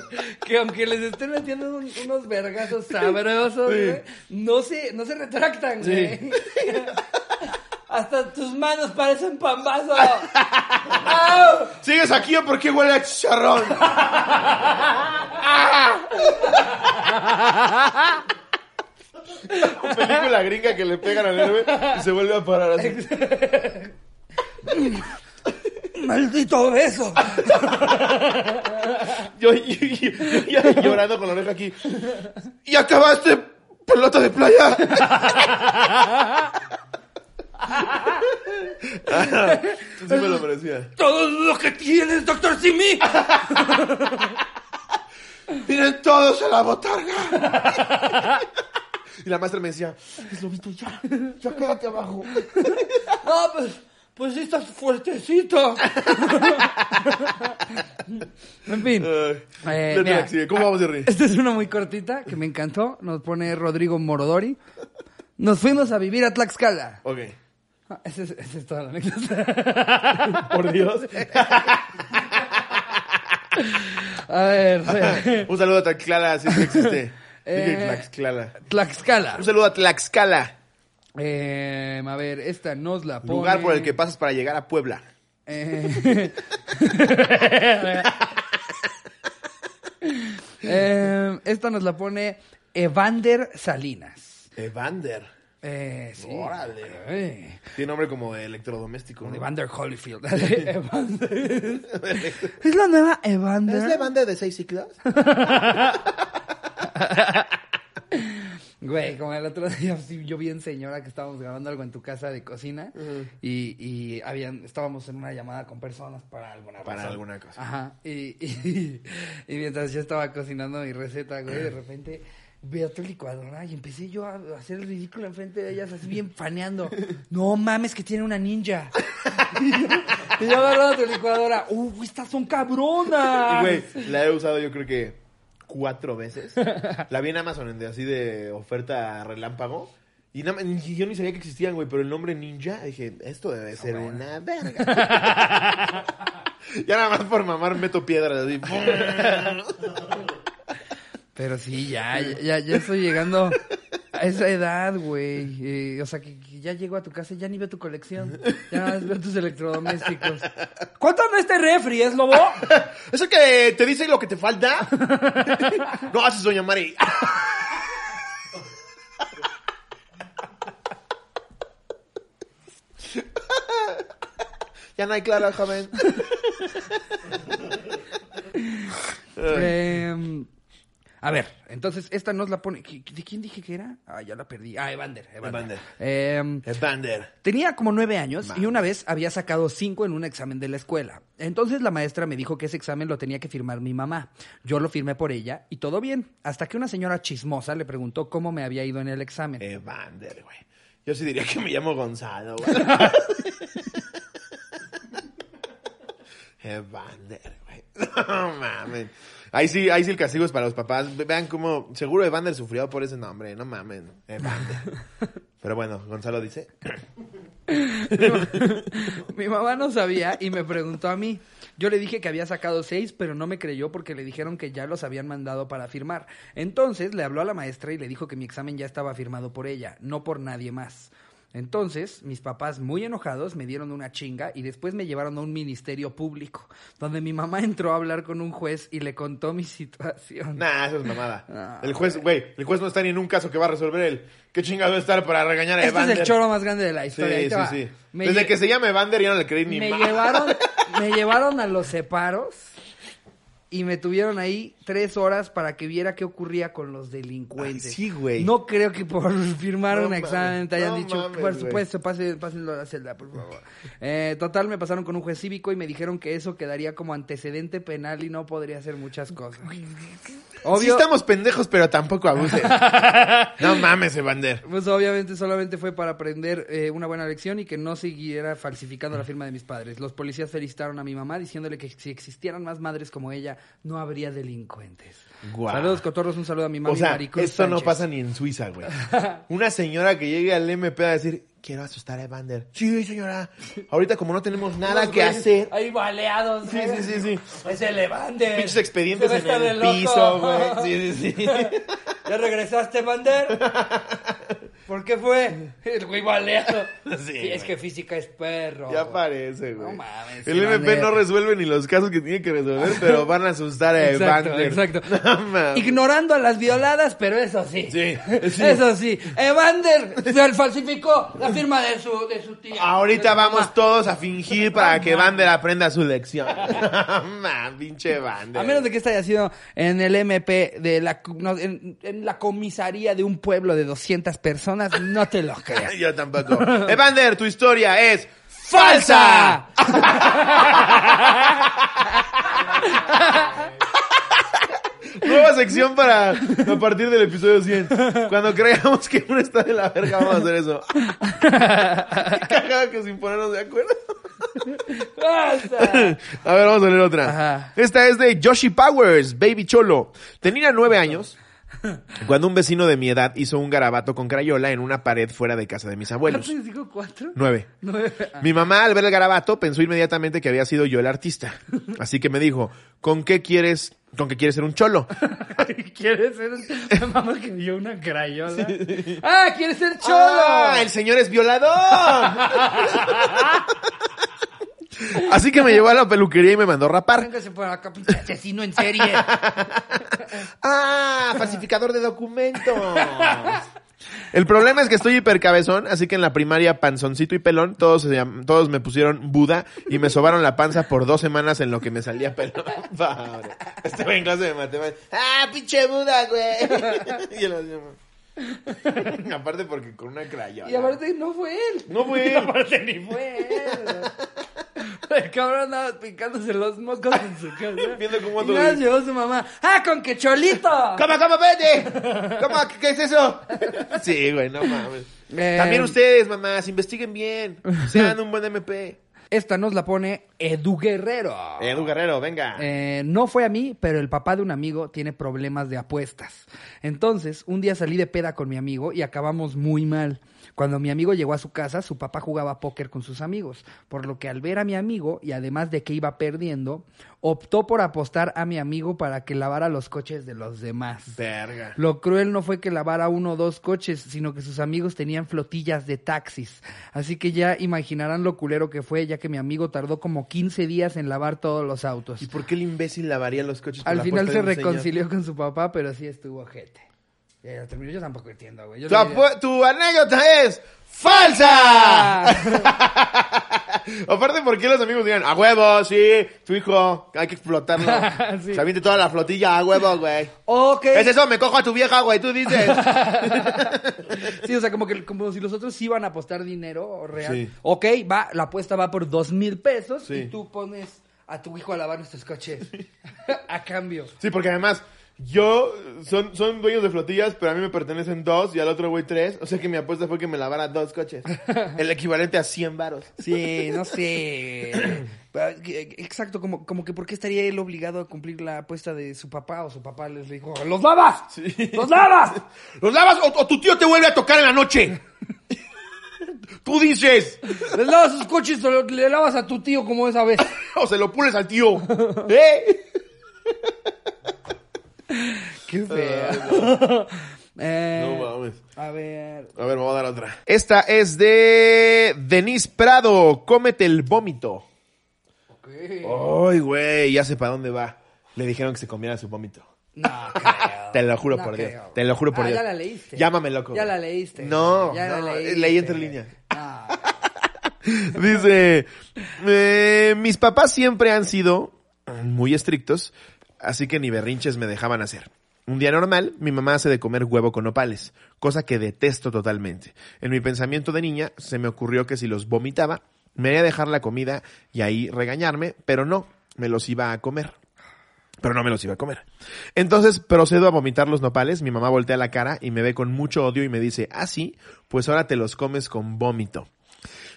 Que aunque les estén metiendo un- unos vergazos sabrosos, Sí. güey, no se, no se retractan, güey. Hasta tus manos parecen pambazo. ¡Au! ¿Sigues aquí o por qué huele a chicharrón? Película gringa que le pegan al héroe y se vuelve a parar así. ¡Maldito beso! Yo, yo- yo- yo ya llorando con la oreja aquí. ¡Y acabaste, pelota de playa! Sí me lo. ¡Todo lo que tienes, doctor Simi! ¡Miren todos a la botarga! Y la maestra me decía, es lobito, ya, ya quédate abajo. No, pues, pues sí estás fuertecito. en fin. Eh, Letra, mira, sigue. ¿Cómo vamos, Jerry? Esta es una muy cortita que me encantó. Nos pone Rodrigo Morodori. Nos fuimos a vivir a Tlaxcala. Ok. Ah, Esa es, esa es toda la anécdota. Por Dios. A ver. Un saludo a Tlaxcala, si es que existe. Eh, Tlaxcala. Tlaxcala. Un saludo a Tlaxcala, Eh, a ver, esta nos la pone... lugar por el que pasas para llegar a Puebla. Eh, eh, esta nos la pone Evander Salinas. Evander. Eh, sí. Órale. Eh, Tiene nombre como de electrodoméstico. ¿no? Evander Holyfield. Evander. ¿Es la nueva Evander? ¿Es la Evander de seis ciclos? Güey, como el otro día sí, yo vi en señora que estábamos grabando algo en tu casa de cocina y, y habían, estábamos en una llamada con personas para alguna Para razón. alguna cosa. Ajá. Y, y, y mientras yo estaba cocinando mi receta, güey, de repente tu licuadora y empecé yo a hacer el ridículo enfrente de ellas, así bien faneando. No mames, que tiene una ninja. y yo, y yo agarrando tu licuadora. ¡Uh, estas son cabronas! Y, güey, la he usado yo creo que cuatro veces. La vi en Amazon, en de- así de oferta relámpago. Y, yo ni sabía que existían, güey, pero el nombre ninja, dije, esto debe ser una verga. ya nada más por mamar meto piedras así. Pero sí, ya, ya, ya estoy llegando a esa edad, güey. Eh, o sea, que, que ya llego a tu casa y ya ni veo tu colección. Ya nada más veo tus electrodomésticos. ¿Cuánto no este refri, es lobo? ¿Eso que te dice lo que te falta? no haces, doña Mari. ya no hay clara, joven. Eh, a ver, entonces esta nos la pone. ¿De quién dije que era? Ah, ya la perdí. Ah, Evander. Evander. Evander. Eh, Evander. Tenía como nueve años y una vez había sacado cinco en un examen de la escuela. Entonces la maestra me dijo que ese examen lo tenía que firmar mi mamá. Yo lo firmé por ella y todo bien. Hasta que una señora chismosa le preguntó cómo me había ido en el examen. Evander, güey. Yo sí diría que me llamo Gonzalo, güey. Evander, güey. No mames. Ahí sí, ahí sí el castigo es para los papás. Ve- Vean cómo, seguro Evander sufrió por ese nombre. No mames. Evander. Pero bueno, Gonzalo dice. Mi mamá no sabía y me preguntó a mí. Yo le dije que había sacado seis, pero no me creyó porque le dijeron que ya los habían mandado para firmar. Entonces le habló a la maestra y le dijo que mi examen ya estaba firmado por ella, no por nadie más. Entonces, mis papás, muy enojados, me dieron una chinga y después me llevaron a un ministerio público, donde mi mamá entró a hablar con un juez y le contó mi situación. Nah, eso es mamada. Ah, el juez, güey, el juez no está ni en un caso que va a resolver él. ¿Qué chingado estar para regañar a Este es Evander? el choro más grande de la Sí, historia. Sí, va. sí. Me Desde que se llama Evander ya no le creí ni me más. llevaron, me llevaron a los separos y me tuvieron ahí tres horas para que viera qué ocurría con los delincuentes. Ay, sí, güey. No creo que por firmar No un mames, examen te hayan no dicho, mames, por supuesto, pase- pásenlo a la celda, por favor. Eh, total, me pasaron con un juez cívico y me dijeron que eso quedaría como antecedente penal y no podría hacer muchas cosas. Sí Obvio, estamos pendejos, pero tampoco abuses. no mames, Evander. Pues obviamente solamente fue para aprender eh, una buena lección y que no siguiera falsificando la firma de mis padres. Los policías felicitaron a mi mamá diciéndole que si existieran más madres como ella, no habría delincuentes. Guau. Saludos, cotorros, un saludo a mi O mami sea, Maricruz esto no pasa ni en Suiza, güey. Una señora que llegue al MP a decir, quiero asustar a Evander. Sí, señora. Ahorita como no tenemos nada que güeyes hacer. Ahí baleados. Sí, sí, sí, sí. Es el Evander. Pinches expedientes Se en el piso, güey. Sí, sí, sí. ¿Ya regresaste, Evander? ¿Por qué fue? El güey baleado. Sí, Sí, es güey. que física es perro. Ya parece, güey. No mames, El MP no resuelve ni los casos que tiene que resolver, pero van a asustar a Exacto, Evander. exacto. No mames. Ignorando a las violadas, pero eso sí. Sí, sí. Eso sí. Evander fal- falsificó la firma de su, de su tía. Ahorita vamos mamá. todos a fingir para que Evander aprenda su lección. Man, pinche Evander. A menos de que esta haya sido en el MP de la, no, en, en la comisaría de un pueblo de 200 personas, no te lo creas. Yo tampoco. Evander, tu historia es falsa. Nueva sección para a partir del episodio 100. Cuando creamos que uno está de la verga, vamos a hacer eso. Cagado que sin ponernos de acuerdo. ¡Basta! A ver, vamos a leer otra. Ajá. Esta es de Yoshi Powers, Baby Cholo. Tenía nueve años cuando un vecino de mi edad hizo un garabato con crayola en una pared fuera de casa de mis abuelos. ¿Cuántos digo? ¿Cuatro? Nueve. Nueve. Ah. Mi mamá al ver el garabato pensó inmediatamente que había sido yo el artista. Así que me dijo, ¿con qué quieres Con que quiere ser un cholo. ¿Quieres ser? Me mama que vio una crayola. ¡Ah, quieres ser cholo! ¡Ah, el señor es violador! Así que me llevó a la peluquería y me mandó rapar. Véngase por acá, pinche asesino en serie. ¡Ah! Falsificador de documentos. El problema es que estoy hipercabezón, así que en la primaria, panzoncito y pelón, todos, se llam- todos me pusieron Buda y me sobaron la panza por dos semanas en lo que me salía pelón. Pobre. Estuve en clase de matemáticas. ¡Ah, pinche Buda, güey! Y lo hacía, Aparte porque con una crayola. Y aparte no fue él. No fue Y él. aparte ni fue él. El cabrón andaba picándose los mocos en su casa. Viendo cómo y nada, llegó su mamá. ¡Ah, con que cholito! ¿Cómo, cómo, vete? ¿Cómo? ¿Qué, qué es eso? Sí, güey, no mames. Eh, También ustedes, mamás, investiguen bien. Sean un buen MP. Esta nos la pone Edu Guerrero. Edu Guerrero, venga. Eh, no fue a mí, pero el papá de un amigo tiene problemas de apuestas. Entonces, un día salí de peda con mi amigo y acabamos muy mal. Cuando mi amigo llegó a su casa, su papá jugaba póker con sus amigos, por lo que al ver a mi amigo, y además de que iba perdiendo, optó por apostar a mi amigo para que lavara los coches de los demás. Verga. Lo cruel no fue que lavara uno o dos coches, sino que sus amigos tenían flotillas de taxis. Así que ya imaginarán lo culero que fue, ya que mi amigo tardó como 15 días en lavar todos los autos. ¿Y por qué el imbécil lavaría los coches Al final se señor? reconcilió con su papá, pero sí estuvo gente. Ya, ya. Yo tampoco entiendo, güey. Yo Tu, diría- anécdota es falsa. Aparte, ¿por qué los amigos digan, a huevo, sí, tu hijo, hay que explotarlo? Sí. Se aviente toda la flotilla, a huevo, güey. Ok. ¿Qué es eso? Me cojo a tu vieja, güey, tú dices. Sí, o sea, como que como si los otros iban a apostar dinero real. Sí. Ok, va, la apuesta va por dos mil pesos Sí. y tú pones a tu hijo a lavar nuestros coches. a cambio. Sí, porque además, yo, son, son dueños de flotillas, pero a mí me pertenecen dos y al otro güey tres. O sea que mi apuesta fue que me lavara dos coches. El equivalente a 100 varos. Sí, no sé. Exacto, como, como que ¿por qué estaría él obligado a cumplir la apuesta de su papá o su papá les dijo, ¡los lavas! ¡Los lavas! ¿Los lavas o, o tu tío te vuelve a tocar en la noche? Tú dices. Les lavas sus coches o le lavas a tu tío como esa vez. O se lo pules al tío. ¿Eh? Qué feo. Eh, No mames. A ver. A ver, voy a dar otra. Esta es de Denise Prado. Cómete el vómito. Ay, güey, ya sé para dónde va. Le dijeron que se comiera su vómito. No, creo. Te lo juro No por Dios. Te lo juro por Ah, Dios. ya la leíste. Llámame loco. Ya la leíste. No, ya no, la leíste. leí entre líneas. No. Dice, eh, mis papás siempre han sido muy estrictos, así que ni berrinches me dejaban hacer. Un día normal, mi mamá hace de comer huevo con opales, cosa que detesto totalmente. En mi pensamiento de niña, se me ocurrió que si los vomitaba, me haría dejar la comida y ahí regañarme, pero no, me los iba a comer. Pero no me los iba a comer. Entonces procedo a vomitar los nopales, mi mamá voltea la cara y me ve con mucho odio y me dice, ah, sí, pues ahora te los comes con vómito.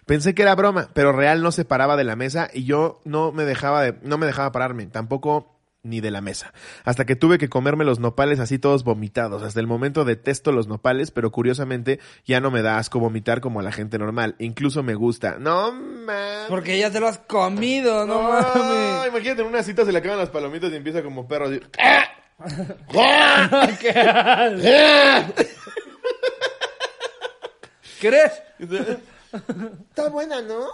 Pensé que era broma, pero real no se paraba de la mesa y yo no me dejaba de, no me dejaba pararme, tampoco ni de la mesa. Hasta que tuve que comerme los nopales así todos vomitados. Hasta el momento detesto los nopales, pero curiosamente ya no me da asco vomitar como a la gente normal. Incluso me gusta. No mames. Porque ya te lo has comido, no, No, mames. imagínate en una cita se le acaban las palomitas y empieza como perro así. ¿Crees? Está buena, ¿no?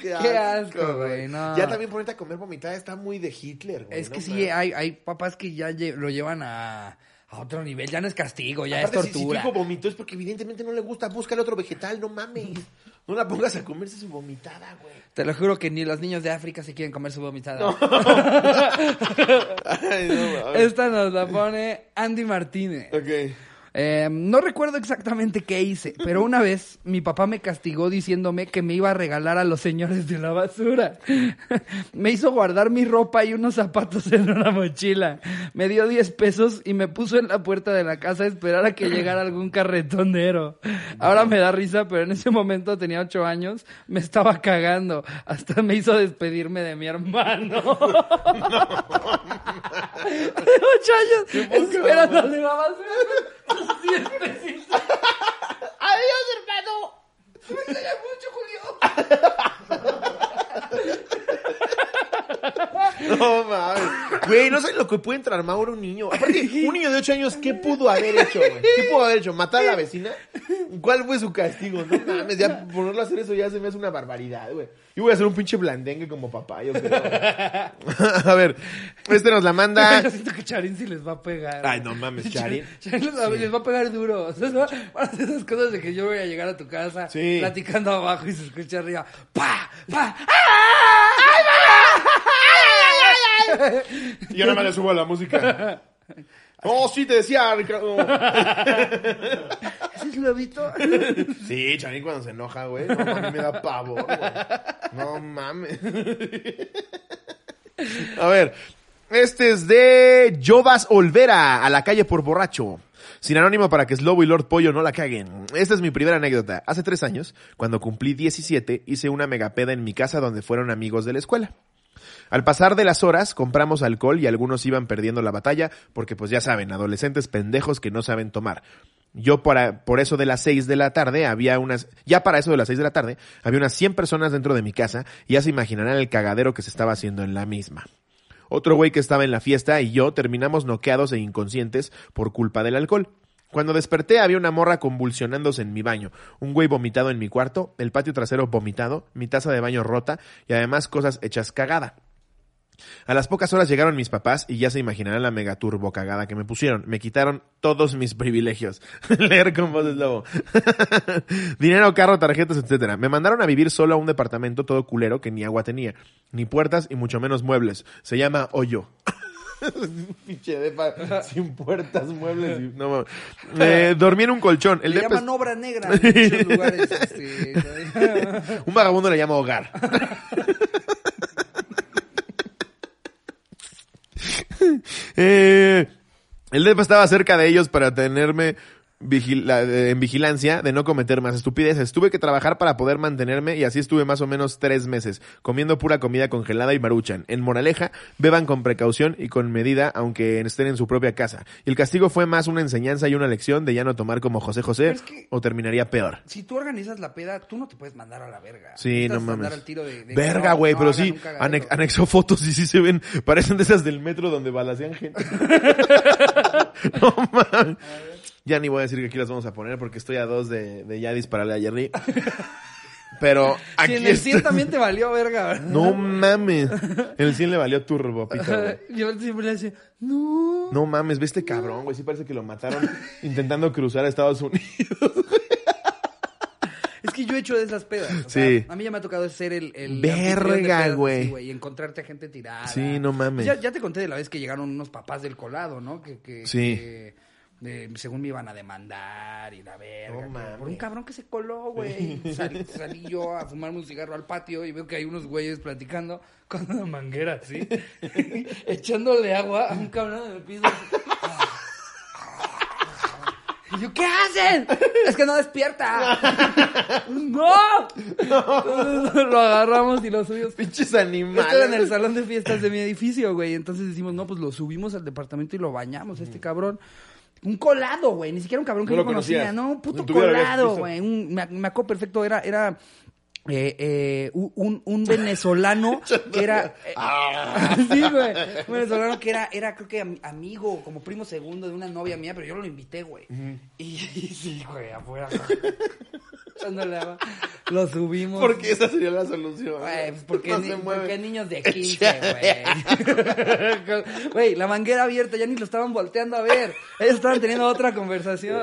Qué, Qué asco, güey, no. Ya también ponerte a comer vomitada está muy de Hitler, güey. Es que no sí, hay, hay papás que ya lle- lo llevan a, a otro nivel. Ya no es castigo, ya Aparte, es si- Si, tortura. tu hijo vomitó es porque evidentemente no le gusta. Búscale otro vegetal, no mames. No la pongas a comerse su vomitada, güey. Te lo juro que ni los niños de África se quieren comer su vomitada. Ay, no. Esta nos la pone Andy Martínez. Ok. Eh, no recuerdo exactamente qué hice, pero una vez mi papá me castigó diciéndome que me iba a regalar a los señores de la basura. me hizo guardar mi ropa y unos zapatos en una mochila. Me dio 10 pesos y me puso en la puerta de la casa a esperar a que llegara algún carretonero. Ahora me da risa, pero en ese momento tenía 8 años, me estaba cagando. Hasta me hizo despedirme de mi hermano. de 8 años esperando de la basura. Adiós, hermano. Me mucho, Julio. No mames. Güey, no sé lo que puede entramar un niño. Aparte, un niño de 8 años, ¿qué pudo haber hecho, güey? ¿Qué pudo haber hecho? ¿Matar a la vecina? ¿Cuál fue su castigo? No mames, ya ponerlo a hacer eso ya se me hace una barbaridad, güey. Yo voy a hacer un pinche blandengue como papá, yo creo. a ver, este nos la manda. Yo siento que Charín sí les va a pegar. Ay, no mames, Charín. Charín les, va- les va a pegar duro. O sea, van a hacer esas cosas de que yo voy a llegar a tu casa Sí. platicando abajo y se escucha arriba. ¡Pa! ¡Pa! Y yo nada más le subo a la música. Oh, sí, te decía, Ricardo. ¿Ese es lobito? Sí, Charín cuando se enoja, güey. No, a mí me da pavor, güey. No mames. A ver, este es de Jovas Olvera, a la calle por borracho. Sin anónimo para que Slobo y Lord Pollo no la caguen. Esta es mi primera anécdota. Hace tres años, cuando cumplí 17, hice una megapeda en mi casa donde fueron amigos de la escuela. Al pasar de las horas, compramos alcohol y algunos iban perdiendo la batalla porque pues ya saben, adolescentes pendejos que no saben tomar. Yo para, por eso de las seis de la tarde había unas, ya para eso de las seis de la tarde, había unas 100 personas dentro de mi casa y ya se imaginarán el cagadero que se estaba haciendo en la misma. Otro güey que estaba en la fiesta y yo terminamos noqueados e inconscientes por culpa del alcohol. Cuando desperté había una morra convulsionándose en mi baño, un güey vomitado en mi cuarto, el patio trasero vomitado, mi taza de baño rota y además cosas hechas cagada. A las pocas horas llegaron mis papás y ya se imaginarán la mega turbo cagada que me pusieron. Me quitaron todos mis privilegios. Leer con voz de lobo. Dinero, carro, tarjetas, etcétera. Me mandaron a vivir solo a un departamento todo culero que ni agua tenía, ni puertas y mucho menos muebles. Se llama Hoyo. Pinche depa sin puertas, muebles y... No. Eh, dormí en un colchón. El Le depa es- llaman obra negra en muchos lugares. este, Un vagabundo le llama hogar. Eh, el DEPA estaba cerca de ellos para tenerme en vigilancia de no cometer más estupideces. Tuve que trabajar para poder mantenerme y así estuve más o menos tres meses, comiendo pura comida congelada y maruchan. En moraleja, beban con precaución y con medida, aunque estén en su propia casa. Y el castigo fue más una enseñanza y una lección de ya no tomar como José José Pero es que- o terminaría peor. si tú organizas la peda, tú no te puedes mandar a la verga. Sí, no mames. al tiro de- de- Verga, güey, no pero sí, anex- anexó fotos y sí se ven, parecen de esas del metro donde balacean gente. no mames. Ya ni voy a decir que aquí las vamos a poner porque estoy a dos de, de ya dispararle a Jerry. Pero Si aquí en el 100 está- también te valió verga, ¿verdad? No mames. En el 100 le valió turbo, güey. Yo siempre le decía, no. No mames, ve este cabrón, güey. Sí parece que lo mataron intentando cruzar a Estados Unidos. Es que yo he hecho de esas pedas. o Sí. sea, a mí ya me ha tocado ser el. el Verga, güey. sí, Y encontrarte a gente tirada. Sí, no mames. Ya, ya te conté de la vez que llegaron unos papás del colado, ¿no? Que, que, Sí. que, eh, según me iban a demandar y la verga. No por un cabrón que se coló, güey. Salí, salí yo a fumarme un cigarro al patio y veo que hay unos güeyes platicando con una manguera así, echándole agua a un cabrón en el piso. Y yo, ¿qué hacen? Es que no despierta. ¡No! lo agarramos y lo subimos. Pinches Esto era en animales. el salón de fiestas de mi edificio, güey. Entonces decimos, no, pues lo subimos al departamento y lo bañamos, este cabrón. Un colado, güey. Ni siquiera un cabrón que No yo conocía. No, un puto colado, güey. Un- Me, me acuerdo perfecto. Era, era eh, eh, un, un venezolano que era... eh, sí, güey. Un venezolano que era, era creo que am- amigo, como primo segundo de una novia mía, pero yo lo invité, güey. y, y sí, güey, afuera. Lo subimos. Porque esa sería la solución. Güey, pues porque, No ni- se mueve. porque niños de 15, güey. Güey, la manguera abierta, ya ni lo estaban volteando a ver. Ellos estaban teniendo otra conversación.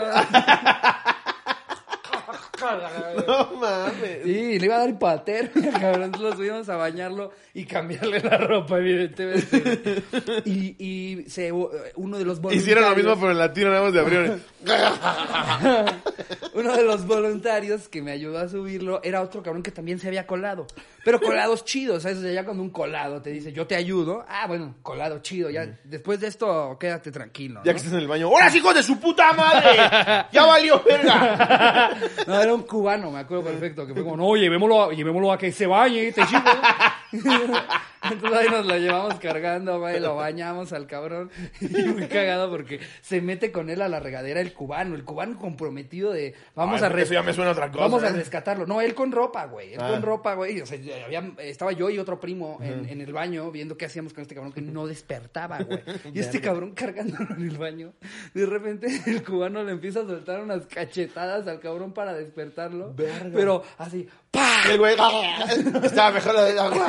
No mames. Sí, le iba a dar hipotermia, cabrón. Entonces lo subimos a bañarlo y cambiarle la ropa, evidentemente. Y, y se, uno de los voluntarios... Hicieron lo mismo, pero en latino nada más de abrieron. Uno de los voluntarios que me ayudó a subirlo era otro cabrón que también se había colado. Pero colados chidos, ¿sabes? O sea, ya cuando un colado te dice, yo te ayudo. Ah, bueno, colado chido. Ya, después de esto, quédate tranquilo. Ya ¿no? que estás en el baño. ¡Hola, hijos de su puta madre! ¡Ya valió, verga! No, un cubano, me acuerdo perfecto. Que fue como, no, llevémoslo, a- llevémoslo a que se bañe, este chico. Entonces ahí nos lo llevamos cargando, güey, lo bañamos al cabrón. Y muy cagado porque se mete con él a la regadera el cubano, el cubano comprometido de vamos Ay, a eso ya me suena otra cosa, Vamos a ¿eh? rescatarlo. No, él con ropa, güey. Él Ah. con ropa, güey. O sea, había- estaba yo y otro primo en, en el baño viendo qué hacíamos con este cabrón que no despertaba, güey. Y este cabrón cargándolo en el baño. De repente el cubano le empieza a soltar unas cachetadas al cabrón para despertarlo. Verga. Pero así, ¡pa! Y el güey, estaba mejor la del agua.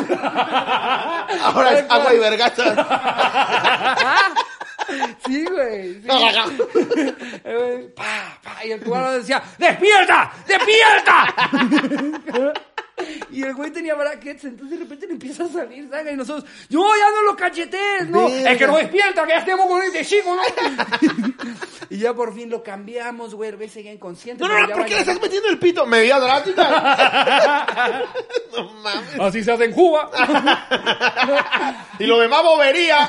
Ahora es agua y vergata. Sí, güey. sí. El güey, y el cubano decía, ¡despierta! ¡Despierta! Y el güey tenía brackets, entonces de repente le empieza a salir sangre y nosotros, ¡No, ya no lo cachetes! ¡No! Verga. ¡Es que no despierta! ¡Que ya estemos con este chico, ¿no? y ya por fin lo cambiamos, güey. El güey seguía inconsciente. No, no, no, ¿por qué le estás metiendo el pito? Medida drástica. no mames. Así se hace en Cuba. Y lo demás bobería.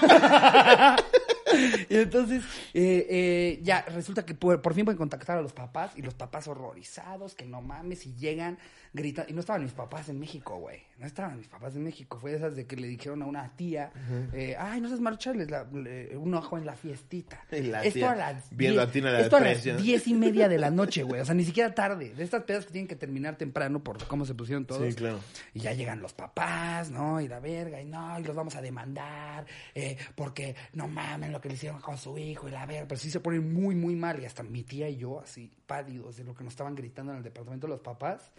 Y entonces, eh, eh, ya resulta que por, por fin pueden contactar a los papás y los papás horrorizados, que no mames, y llegan gritando. Y no estaban mis papás en México, güey. No estaban mis papás en México. Fue de esas de que le dijeron a una tía, eh, ay, no seas marcharles la- le- un ojo en la fiestita. La esto tía a las viendo diez- a Tina la Esto a las diez y media de la noche, güey. O sea, ni siquiera tarde. De estas pedas que tienen que terminar temprano por cómo se pusieron todos. Sí, claro. Y ya llegan los papás, ¿no? Y la verga, y no, y los vamos a demandar, eh, porque no mamen lo que le hicieron con su hijo, y la verga, pero sí se ponen muy, muy mal. Y hasta mi tía y yo, así, pálidos de lo que nos estaban gritando en el departamento los papás.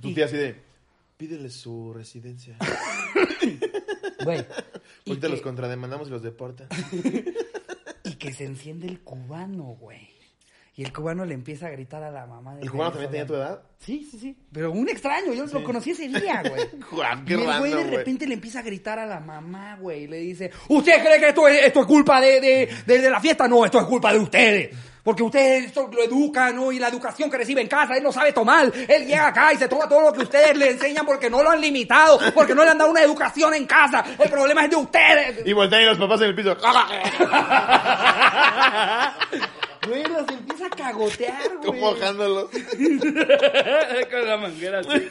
Tu Y, tía así de, pídele su residencia. güey, Ahorita los contrademandamos y los deporta. y que se enciende el cubano, güey. Y el cubano le empieza a gritar a la mamá del ¿El cubano también tenía tu edad? Sí, sí, sí. Pero un extraño, yo lo conocí ese día, güey. Juan, qué y el güey de güey. repente le empieza a gritar a la mamá, güey. Y le dice, ¿usted cree que esto es, esto es culpa de, de, de- de la fiesta? No, esto es culpa de ustedes. Porque ustedes lo educan, ¿no? Y la educación que recibe en casa, él no sabe tomar. Él llega acá y se toma todo lo que ustedes le enseñan porque no lo han limitado, porque no le han dado una educación en casa. El problema es de ustedes. Y voltean los papás en el piso. Güey, los empieza a cagotear, güey. Como mojándolos. Con la manguera así.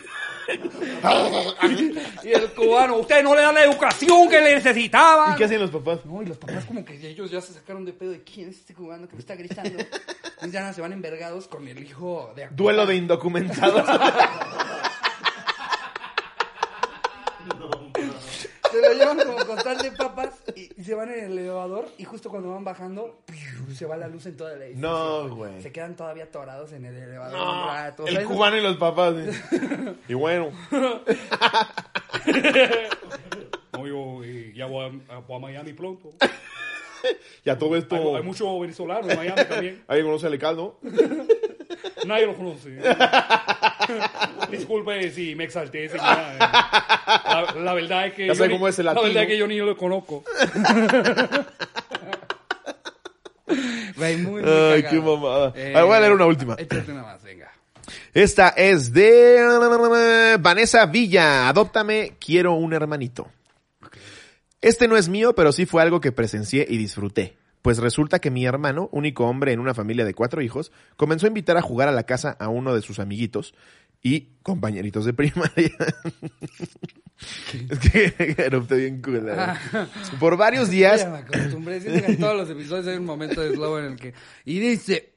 Y el cubano, ustedes no le dan la educación que le necesitaban. ¿Y qué hacen los papás? No, y los papás como que ellos ya se sacaron de pedo de quién es este cubano que me está gritando. Entonces ya se van envergados con el hijo de Duelo de indocumentados. Se lo llevan como con tal de papas y, y se van en el elevador y justo cuando van bajando ¡piu! se va la luz en toda la edificio. No, güey. Se quedan todavía atorados en el elevador un rato. El cubano y los papás. ¿eh? Y bueno. No, yo eh, ya voy a, a- voy a Miami pronto. Y a todo esto. Hay, hay muchos venezolanos en Miami también. ¿Alguien conoce a Lecaldo? Nadie lo conoce. Disculpe si me exalté, señora. La, la verdad es que. Ya yo sabe ni- cómo es el La latino. verdad es que yo ni lo conozco. Muy, muy Ay, cagado. qué mamada. Eh, A ver, voy a leer una última. Échate una más, venga. Esta es de Vanessa Villa. Adóptame, quiero un hermanito. Este no es mío, pero sí fue algo que presencié y disfruté. Pues resulta que mi hermano, único hombre en una familia de cuatro hijos, comenzó a invitar a jugar a la casa a uno de sus amiguitos y compañeritos de primaria. es que erupté bien cool. ¿eh? Por varios días Ya me acostumbré. Siento que en todos los episodios hay un momento de slow en el que... Y dice...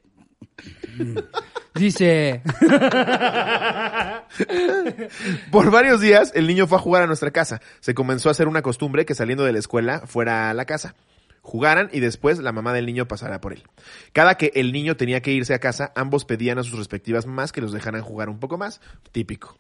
Dice... Por varios días, el niño fue a jugar a nuestra casa. Se comenzó a hacer una costumbre que saliendo de la escuela fuera a la casa. Jugaran y después la mamá del niño pasara por él. Cada que el niño tenía que irse a casa, ambos pedían a sus respectivas mamás que los dejaran jugar un poco más. Típico.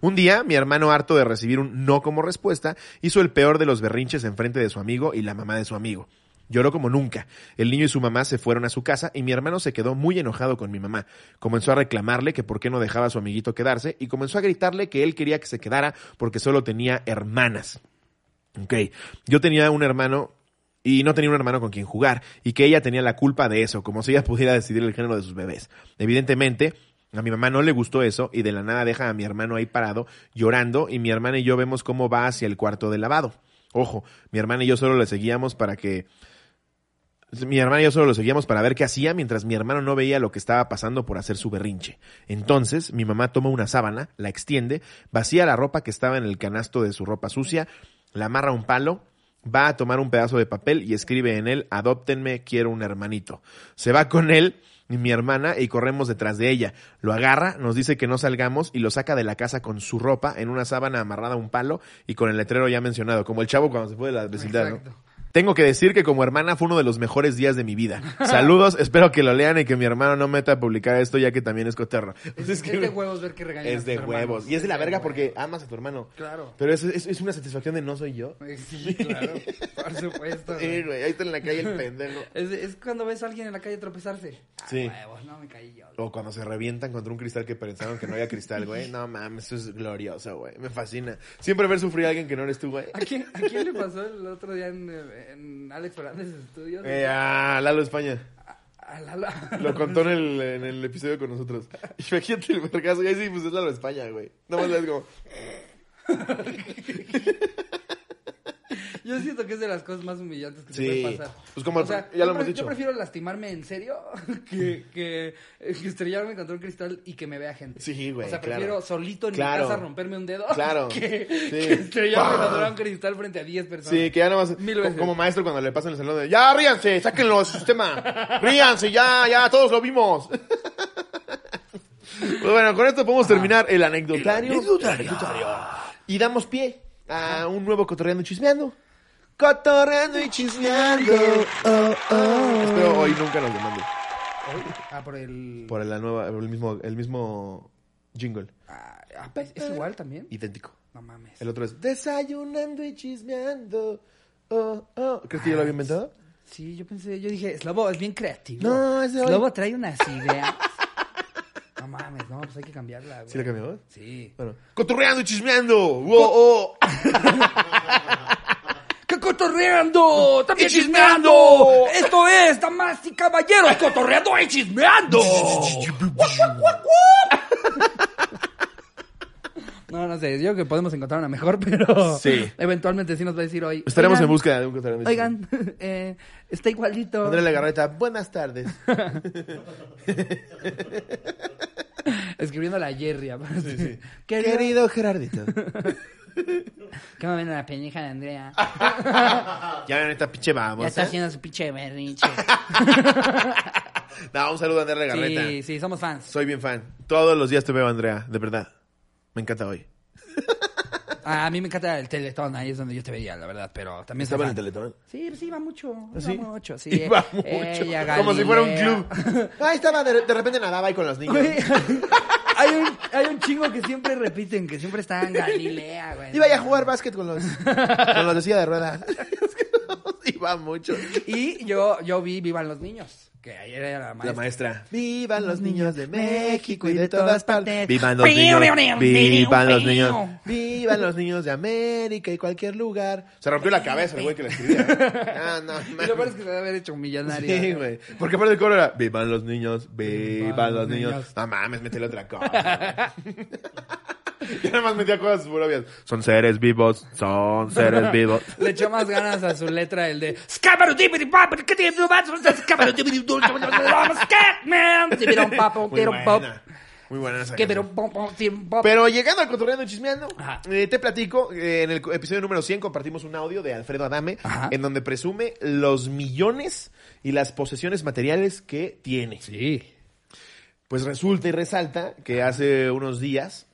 Un día, mi hermano, harto de recibir un no como respuesta, hizo el peor de los berrinches enfrente de su amigo y la mamá de su amigo. Lloró como nunca. El niño y su mamá se fueron a su casa y mi hermano se quedó muy enojado con mi mamá. Comenzó a reclamarle que por qué no dejaba a su amiguito quedarse y comenzó a gritarle que él quería que se quedara porque solo tenía hermanas. Ok, yo tenía un hermano y no tenía un hermano con quien jugar y que ella tenía la culpa de eso, como si ella pudiera decidir el género de sus bebés. Evidentemente, a mi mamá no le gustó eso y de la nada deja a mi hermano ahí parado llorando y mi hermana y yo vemos cómo va hacia el cuarto de lavado. Ojo, mi hermana y yo solo le seguíamos para que mi hermana y yo solo lo seguíamos para ver qué hacía mientras mi hermano no veía lo que estaba pasando por hacer su berrinche. Entonces, mi mamá toma una sábana, la extiende, vacía la ropa que estaba en el canasto de su ropa sucia la amarra a un palo, va a tomar un pedazo de papel y escribe en él, adóptenme, quiero un hermanito. Se va con él y mi hermana y corremos detrás de ella. Lo agarra, nos dice que no salgamos y lo saca de la casa con su ropa en una sábana amarrada a un palo y con el letrero ya mencionado, como el chavo cuando se fue de la vecindad, ¿no? Tengo que decir que como hermana fue uno de los mejores días de mi vida. Saludos, espero que lo lean y que mi hermano no meta a publicar esto ya que también es coterro. Es, Es que- es de huevos ver que regañan a es de huevos. Y es de la verga porque amas a tu hermano. Claro. Pero es, es, es una satisfacción de no soy yo. Sí, claro. Por supuesto. Sí, güey. ahí está en la calle el pendejo. Es, cuando ves a alguien en la calle tropezarse. Ah, Sí. huevos, no me caí yo. O cuando se revientan contra un cristal que pensaron que no había cristal, güey. No mames, eso es glorioso, güey. Me fascina. Siempre ver sufrir a alguien que no eres tú, güey. ¿A quién, ¿A quién le pasó el otro día en, en Alex Fernández Estudios? Eh, a Lalo España. A la- Lo contó en el, en el episodio con nosotros. Imagínate el vergazo. Y ahí sí, pues es Lalo España, güey. No más es como... Yo siento que es de las cosas más humillantes que Sí. te puede pasar. Pues como el- ya lo yo hemos dicho. Yo prefiero lastimarme en serio que, que, que estrellarme contra un cristal y que me vea gente. Sí, güey, O sea, claro. prefiero solito en Claro. mi casa romperme un dedo Claro. que, Sí. que estrellarme ¡Pah! contra un cristal frente a 10 personas. Sí, que ya nada más... Mil co- veces. Como maestro cuando le pasan el salón de... Ya, ríanse, sáquenlo, sistema. Ríanse, ya, ya, todos lo vimos. Pues bueno, con esto podemos terminar el anecdotario. anecdotario. Y damos pie a un nuevo Cotorreando y Chismeando. Cotorreando y Chismeando. Oh, oh. Espero hoy nunca nos demanden Ah, por el... por la nueva, el mismo, el mismo jingle. Ah, ah, pues, ¿Es igual también? Idéntico. No mames. El otro es Desayunando y Chismeando. Oh, oh. ¿Crees que yo lo había inventado? Sí, yo pensé, yo dije, Slobo es bien creativo. No, es de hoy. Slobo trae unas ideas. no mames, no, pues hay que cambiarla, güey. ¿Sí la cambiamos? Sí. Bueno, cotorreando y chismeando. ¡Wow! oh. ¡Qué cotorreando! ¡También chismeando! Esto es, damas y caballeros, cotorreando y chismeando. No, no sé, yo creo que podemos encontrar una mejor, pero Sí. eventualmente sí nos va a decir hoy. Estaremos "Oigan, en búsqueda de un cotorreando y Oigan, eh, está igualito. Andrea Legarreta, buenas tardes. Escribiendo a la Jerry. aparte. sí. Querido, Querido Gerardito. ¿Qué me ven a la pendeja de Andrea? Ya ven esta pinche vamos. ya está ¿eh? haciendo su pinche berrinche. No, un saludo a Andrea Legarreta. sí, sí, somos fans. Soy bien fan. Todos los días te veo, Andrea. De verdad. Me encanta hoy. Ah, a mí me encanta el Teletón, ahí es donde yo te veía, la verdad, pero también ¿Estaba en el. Teletón? Sí, pues iba mucho, iba ¿Sí? mucho, sí. Iba mucho. Ella, Como si fuera un club. Ahí estaba, de, de repente nadaba ahí con los niños. Hay, un, hay un chingo que siempre repiten, que siempre está en Galilea, güey. Iba a jugar básquet con los, con los de silla de ruedas. Iba mucho. Y yo, yo vi Vivan los Niños, que ayer era la La maestra. maestra. Vivan los niños de México y de todas partes. Vivan los niños. Vivan los niños. Vivan los niños de América y cualquier lugar. Se rompió la cabeza el güey que la escribía. Ah, no, Y lo peor es que se debe haber hecho un millonario. Sí, güey. Porque aparte el coro era Vivan los niños, vivan, Vivan los los niños. niños. No mames, métele otra cosa. y nada más metía cosas obvias. Son seres vivos, son seres vivos. Le echó más ganas a su letra el de Muy buena. Esa. Pero Pero llegando al cotorreando y chismeando, eh, te platico, eh, en el episodio número 100 compartimos un audio de Alfredo Adame, Ajá. en donde presume los millones y las posesiones materiales que tiene. Sí. Pues resulta y resalta que hace unos días,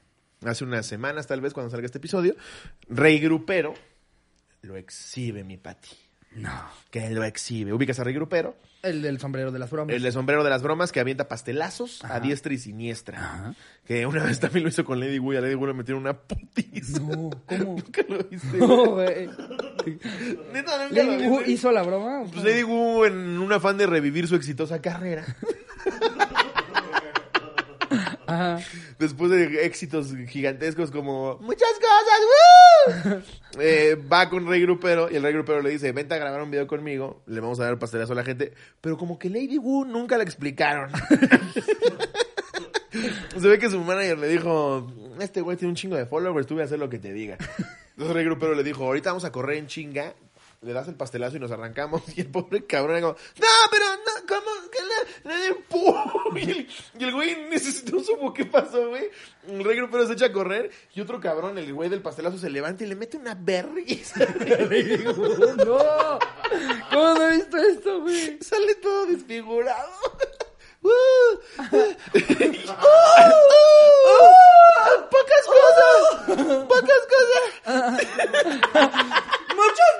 hace unas semanas tal vez cuando salga este episodio, Rey Grupero lo exhibe mi Pati. No. Que lo exhibe. Ubicas a Rey Grupero, El del sombrero de las bromas. el de sombrero de las bromas que avienta pastelazos a diestra y siniestra. Ajá. Que una vez también lo hizo con Lady Wu y a Lady Wu le metieron una putiza. No, ¿cómo? Nunca lo viste. No, güey. Lady Wu hizo la broma. Pues Lady Wu en un afán de revivir su exitosa carrera. Ajá. después de éxitos gigantescos como muchas cosas, ¡woo! Eh, va con Rey Grupero y el Rey Grupero le dice, vente a grabar un video conmigo, le vamos a dar pastelazo a la gente, pero como que Lady Wu nunca le explicaron. Se ve que su manager le dijo, este güey tiene un chingo de followers, tú voy a hacer lo que te diga. Entonces Rey Grupero le dijo, ahorita vamos a correr en chinga le das el pastelazo y nos arrancamos. Y el pobre cabrón era como, no, pero no, ¿cómo? Que le, le. Y el, y el güey necesitó supo qué pasó, güey. El rey grupero se echa a correr y otro cabrón, el güey del pastelazo, se levanta y le mete una berriza. no. ¿Cómo no he visto esto, güey? Sale todo desfigurado. ¡Uh! ¡Pocas cosas! ¡Pocas cosas! ¡Muchos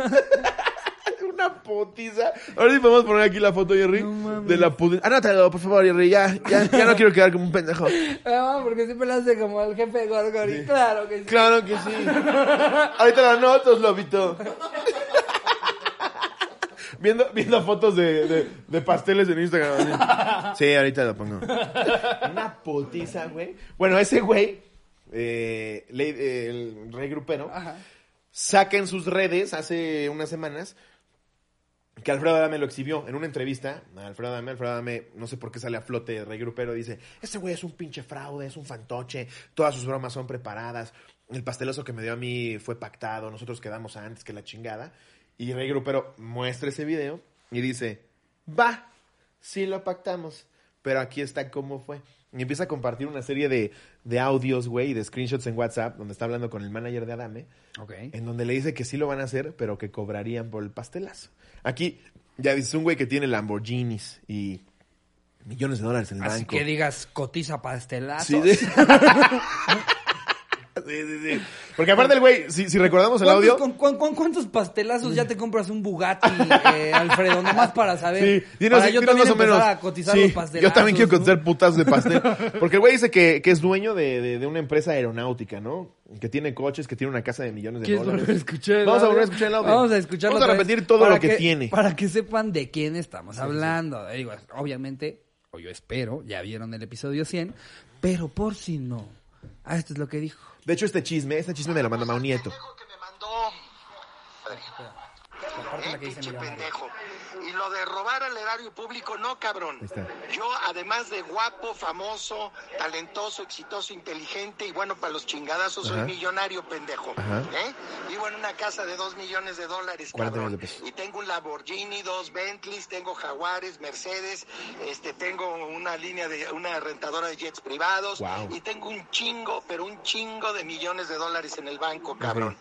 dientes! Una putiza. Ahora sí podemos poner aquí la foto, Jerry. de la putiza. Anótalo, por favor, Jerry. Ya, ya, ya no quiero quedar como un pendejo. Ah, porque siempre lo hace como el jefe de Gorgori. Claro que sí. Claro que sí. Ahorita la anoto, Lobito. Viendo, viendo fotos de, de, de pasteles en Instagram. Sí, ahorita lo pongo. Una putiza, güey. Bueno, ese güey, eh, el rey grupero, Ajá. saca en sus redes hace unas semanas que Alfredo Adame lo exhibió en una entrevista. Alfredo Adame, Alfredo Adame, no sé por qué sale a flote el rey grupero, dice, ese güey es un pinche fraude, es un fantoche, todas sus bromas son preparadas, el pasteloso que me dio a mí fue pactado, nosotros quedamos antes que la chingada. Y rey grupero muestra ese video y dice, va, sí lo pactamos, pero aquí está cómo fue. Y empieza a compartir una serie de, de audios, güey, y de screenshots en WhatsApp, donde está hablando con el manager de Adame, Ok. en donde le dice que sí lo van a hacer, pero que cobrarían por el pastelazo. Aquí ya dice un güey que tiene Lamborghinis y millones de dólares en el Así banco. que digas cotiza pastelazos. Sí, de- sí, sí, sí. Porque aparte el güey, si, si recordamos el ¿Cuántos- audio... con- con- con cuántos pastelazos ya te compras un Bugatti, eh, Alfredo? Nomás para saber. Sí, dinos, para yo dinos también más o menos. a cotizar Sí, los pastelazos. yo también quiero ¿no? cotizar putas de pastel. Porque el güey dice que, que es dueño de, de- de una empresa aeronáutica, ¿no? Que tiene coches, que tiene una casa de millones de ¿Quieres dólares. Vamos a volver a escuchar el audio. Vamos a escucharlo Vamos a repetir todo lo que, tiene. Para que sepan de quién estamos hablando. Digo, obviamente, o yo espero, ya vieron el episodio 100, pero por si no. Ah, esto es lo que dijo. De hecho, este chisme, este chisme me lo manda Mau Nieto. mandó. La parte en la Eh, que dice pinche pendejo. Y lo de robar al erario público, no, cabrón. Yo, además de guapo, famoso, talentoso, exitoso, inteligente y bueno para los chingadazos, Ajá. soy millonario, pendejo. ¿Eh? Vivo en una casa de dos millones de dólares, 40 cabrón. Y tengo un Lamborghini, dos Bentleys, tengo Jaguares, Mercedes, este, tengo una línea de, una rentadora de jets privados. Wow. Y tengo un chingo, pero un chingo de millones de dólares en el banco, cabrón.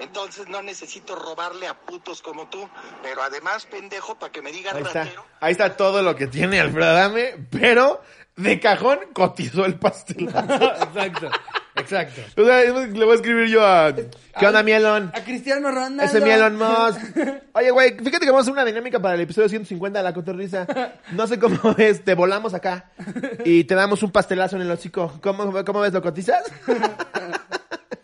Entonces no necesito robarle a putos como tú, pero además, pendejo, para que me digan Ahí está. ratero. Ahí está todo lo que tiene Alfredo Adame, pero de cajón cotizó el pastelazo. exacto, exacto. O sea, le voy a escribir yo a... ¿Qué onda, Mielon? A Cristiano Ronaldo. Ese Mielon Musk. Oye, güey, fíjate que vamos a hacer una dinámica para el episodio 150 de La Cotorrisa. No sé cómo ves, te volamos acá y te damos un pastelazo en el hocico. ¿Cómo, cómo ves, lo cotizas?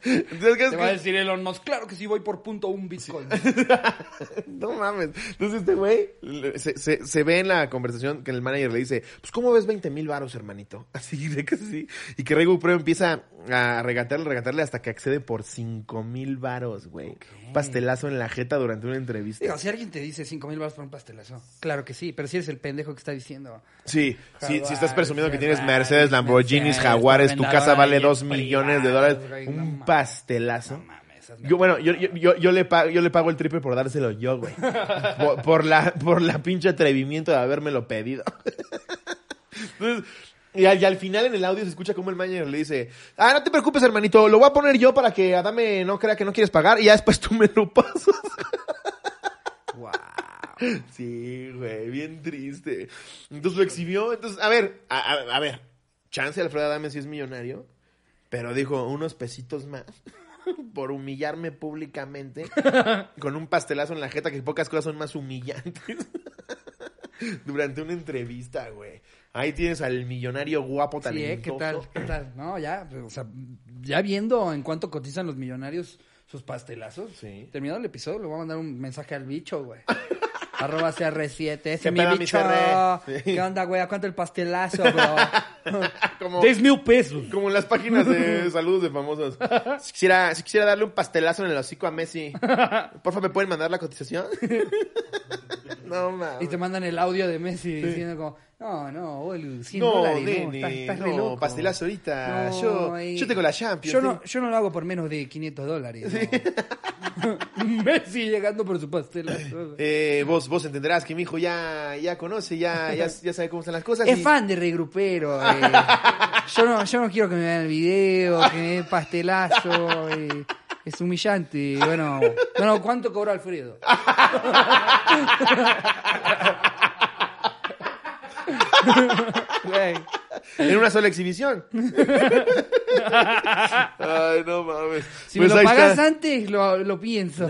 Entonces, ¿qué es Te va a decir Elon Musk, claro que sí voy por punto un Bitcoin. No mames. Entonces este güey se, se, se ve en la conversación que el manager le dice, pues ¿cómo ves 20 mil varos, hermanito? Así, de que sí. Y que Rey Pro empieza a regatearle, regatearle hasta que accede por 5 mil varos, güey. Un Pastelazo en la jeta durante una entrevista. Digo, si alguien te dice 5 mil baros por un pastelazo, claro que sí, pero si eres el pendejo que está diciendo. Sí, sí, si estás Jaguares, presumiendo que tienes Mercedes, Lamborghinis, Mercedes, Jaguares, tu casa vale de 2 jet millones de dólares, no un mames. pastelazo. No mames, esas Yo, bueno, yo, yo, yo, le pago, yo le pago el triple por dárselo yo, güey. por, por la, por la pinche atrevimiento de habérmelo pedido. Entonces, y al, y al final en el audio se escucha como el manager le dice, ah, no te preocupes, hermanito, lo voy a poner yo para que Adame no crea que no quieres pagar y ya después tú me lo pasas. Wow. Sí, güey, bien triste. Entonces lo exhibió. Entonces, a ver, a, a- a ver, chance Alfredo Adame sí es millonario, pero dijo unos pesitos más por humillarme públicamente con un pastelazo en la jeta, que pocas cosas son más humillantes. Durante una entrevista, güey. Ahí tienes al millonario guapo Sí, ¿eh? talentoso. ¿Qué tal? ¿Qué tal? No, ya, o sea, ya viendo en cuánto cotizan los millonarios sus pastelazos. Sí. Terminado el episodio, le voy a mandar un mensaje al bicho, güey. Arroba CR7, ese ¿Qué mi bicho. Sí. ¿Qué onda, güey? ¿A cuánto el pastelazo, bro? Como, 10 mil pesos. como en las páginas de saludos de famosos. Si quisiera, si quisiera darle un pastelazo en el hocico a Messi, porfa, ¿me pueden mandar la cotización? No, mames. Y te mandan el audio de Messi diciendo como, no, no, boludo, 100 No, dólares, no, nene, estás, estás re no, loco. pastelazo ahorita. No, yo, ahí- yo tengo la Champions. Yo no, yo no lo hago por menos de 500 dólares. Messi llegando por su pastelazo. Eh, vos, vos entenderás que mi hijo ya, ya conoce, ya, ya, ya sabe cómo están las cosas. Es y- fan de regrupero. eh. Yo, no, yo no quiero que me vean el video, que me den pastelazo. eh. Es humillante. Bueno, bueno, ¿cuánto cobró Alfredo? En una sola exhibición. Ay, no mames. Si Pues me lo ahí pagas está. antes, lo, lo pienso.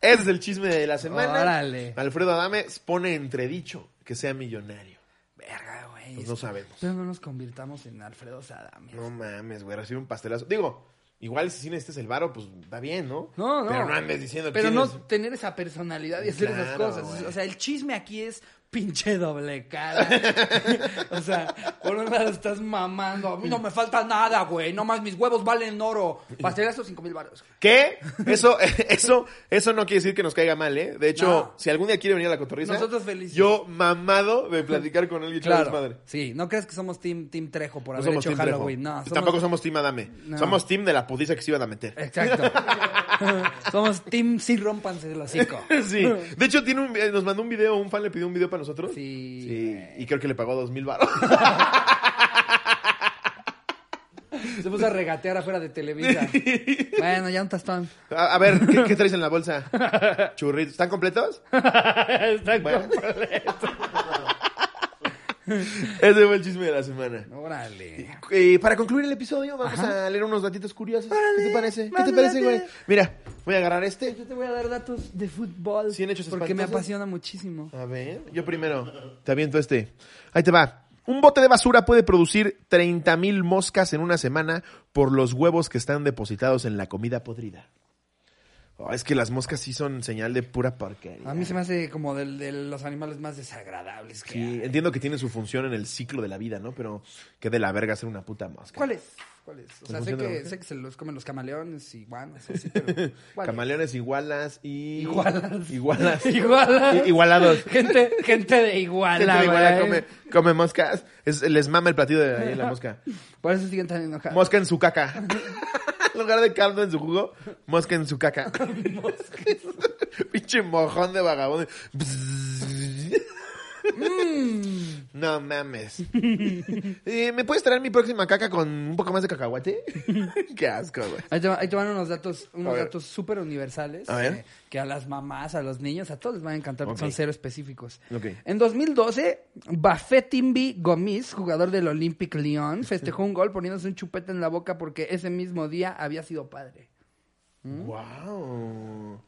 Ese es el chisme de la semana. Órale. Alfredo Adame pone entredicho que sea millonario. Verga, güey. Pues no sabemos. Pero no nos convirtamos en Alfredo Sadam. No mames, güey, recibe un pastelazo. Digo, igual si necesitas el varo, pues va bien, ¿no? No, no. Pero no andes diciendo que Pero no tener esa personalidad y hacer esas cosas. O sea, el chisme aquí es pinche doble cara. o sea, por un lado estás mamando. A mí no me falta nada, güey. No más mis huevos valen oro. Pastelazo cinco mil baros. ¿Qué? Eso, eso, eso no quiere decir que nos caiga mal, ¿eh? De hecho, No. si algún día quiere venir a la cotorriza, Nosotros felices. Yo mamado de platicar con echar Claro. madre. Sí, no crees que somos Team, team Trejo por No haber somos hecho team Trejo. Halloween. No, somos- Tampoco somos team Adame. No. Somos team de la putiza que se iban a meter. Exacto. somos Team sí rompanse el hocico. Sí. De hecho, tiene un, eh, nos mandó un video, un fan le pidió un video para nosotros. Sí. Sí. Y creo que le pagó dos mil baros. Se puso a regatear afuera de Televisa. bueno, ya un tostón. A, a ver, ¿qué, qué traes en la bolsa? Churritos. ¿Están completos? Está Bueno. completo. Ese fue el chisme de la semana. Órale. Eh, para concluir el episodio, vamos a leer unos datitos curiosos. ¿Qué te parece? ¿Qué te parece, güey? Mira, voy a agarrar este. Yo te voy a dar datos de fútbol. ¿Cien hechos Porque me apasiona muchísimo. A ver, yo primero. Te aviento este. Ahí te va. Un bote de basura puede producir 30.000 moscas en una semana por los huevos que están depositados en la comida podrida. Oh, es que las moscas sí son señal de pura porquería. A mí se me hace como del- de, los animales más desagradables que Sí, hay. entiendo que tiene su función en el ciclo de la vida, ¿no? Pero que de la verga ser una puta mosca. ¿Cuál es? O sea, ¿La sé que, sé que se los comen los camaleones y guanas, así, pero... Camaleones, igualas y... Igualas. Igualas. Iguala. I- igualados. Gente, gente de iguala, Gente de iguala come, come moscas. Es- les mama el platillo de ahí la mosca. Por eso siguen tan enojados. Mosca en su caca. en lugar de caldo en su jugo, mosca en su caca. Pinche mojón de vagabundo. Mm. No mames. Eh, ¿Me puedes traer mi próxima caca con un poco más de cacahuate? Qué asco, güey. Ahí te, va- ahí te van unos datos, unos ver. datos súper universales. A ver. eh, que a las mamás, a los niños, a todos les van a encantar porque Ok. son cero específicos. Ok. En 2012, Bafetimbi Gomis, jugador del Olympic Lyon, festejó un gol poniéndose un chupete en la boca porque ese mismo día había sido padre. Wow.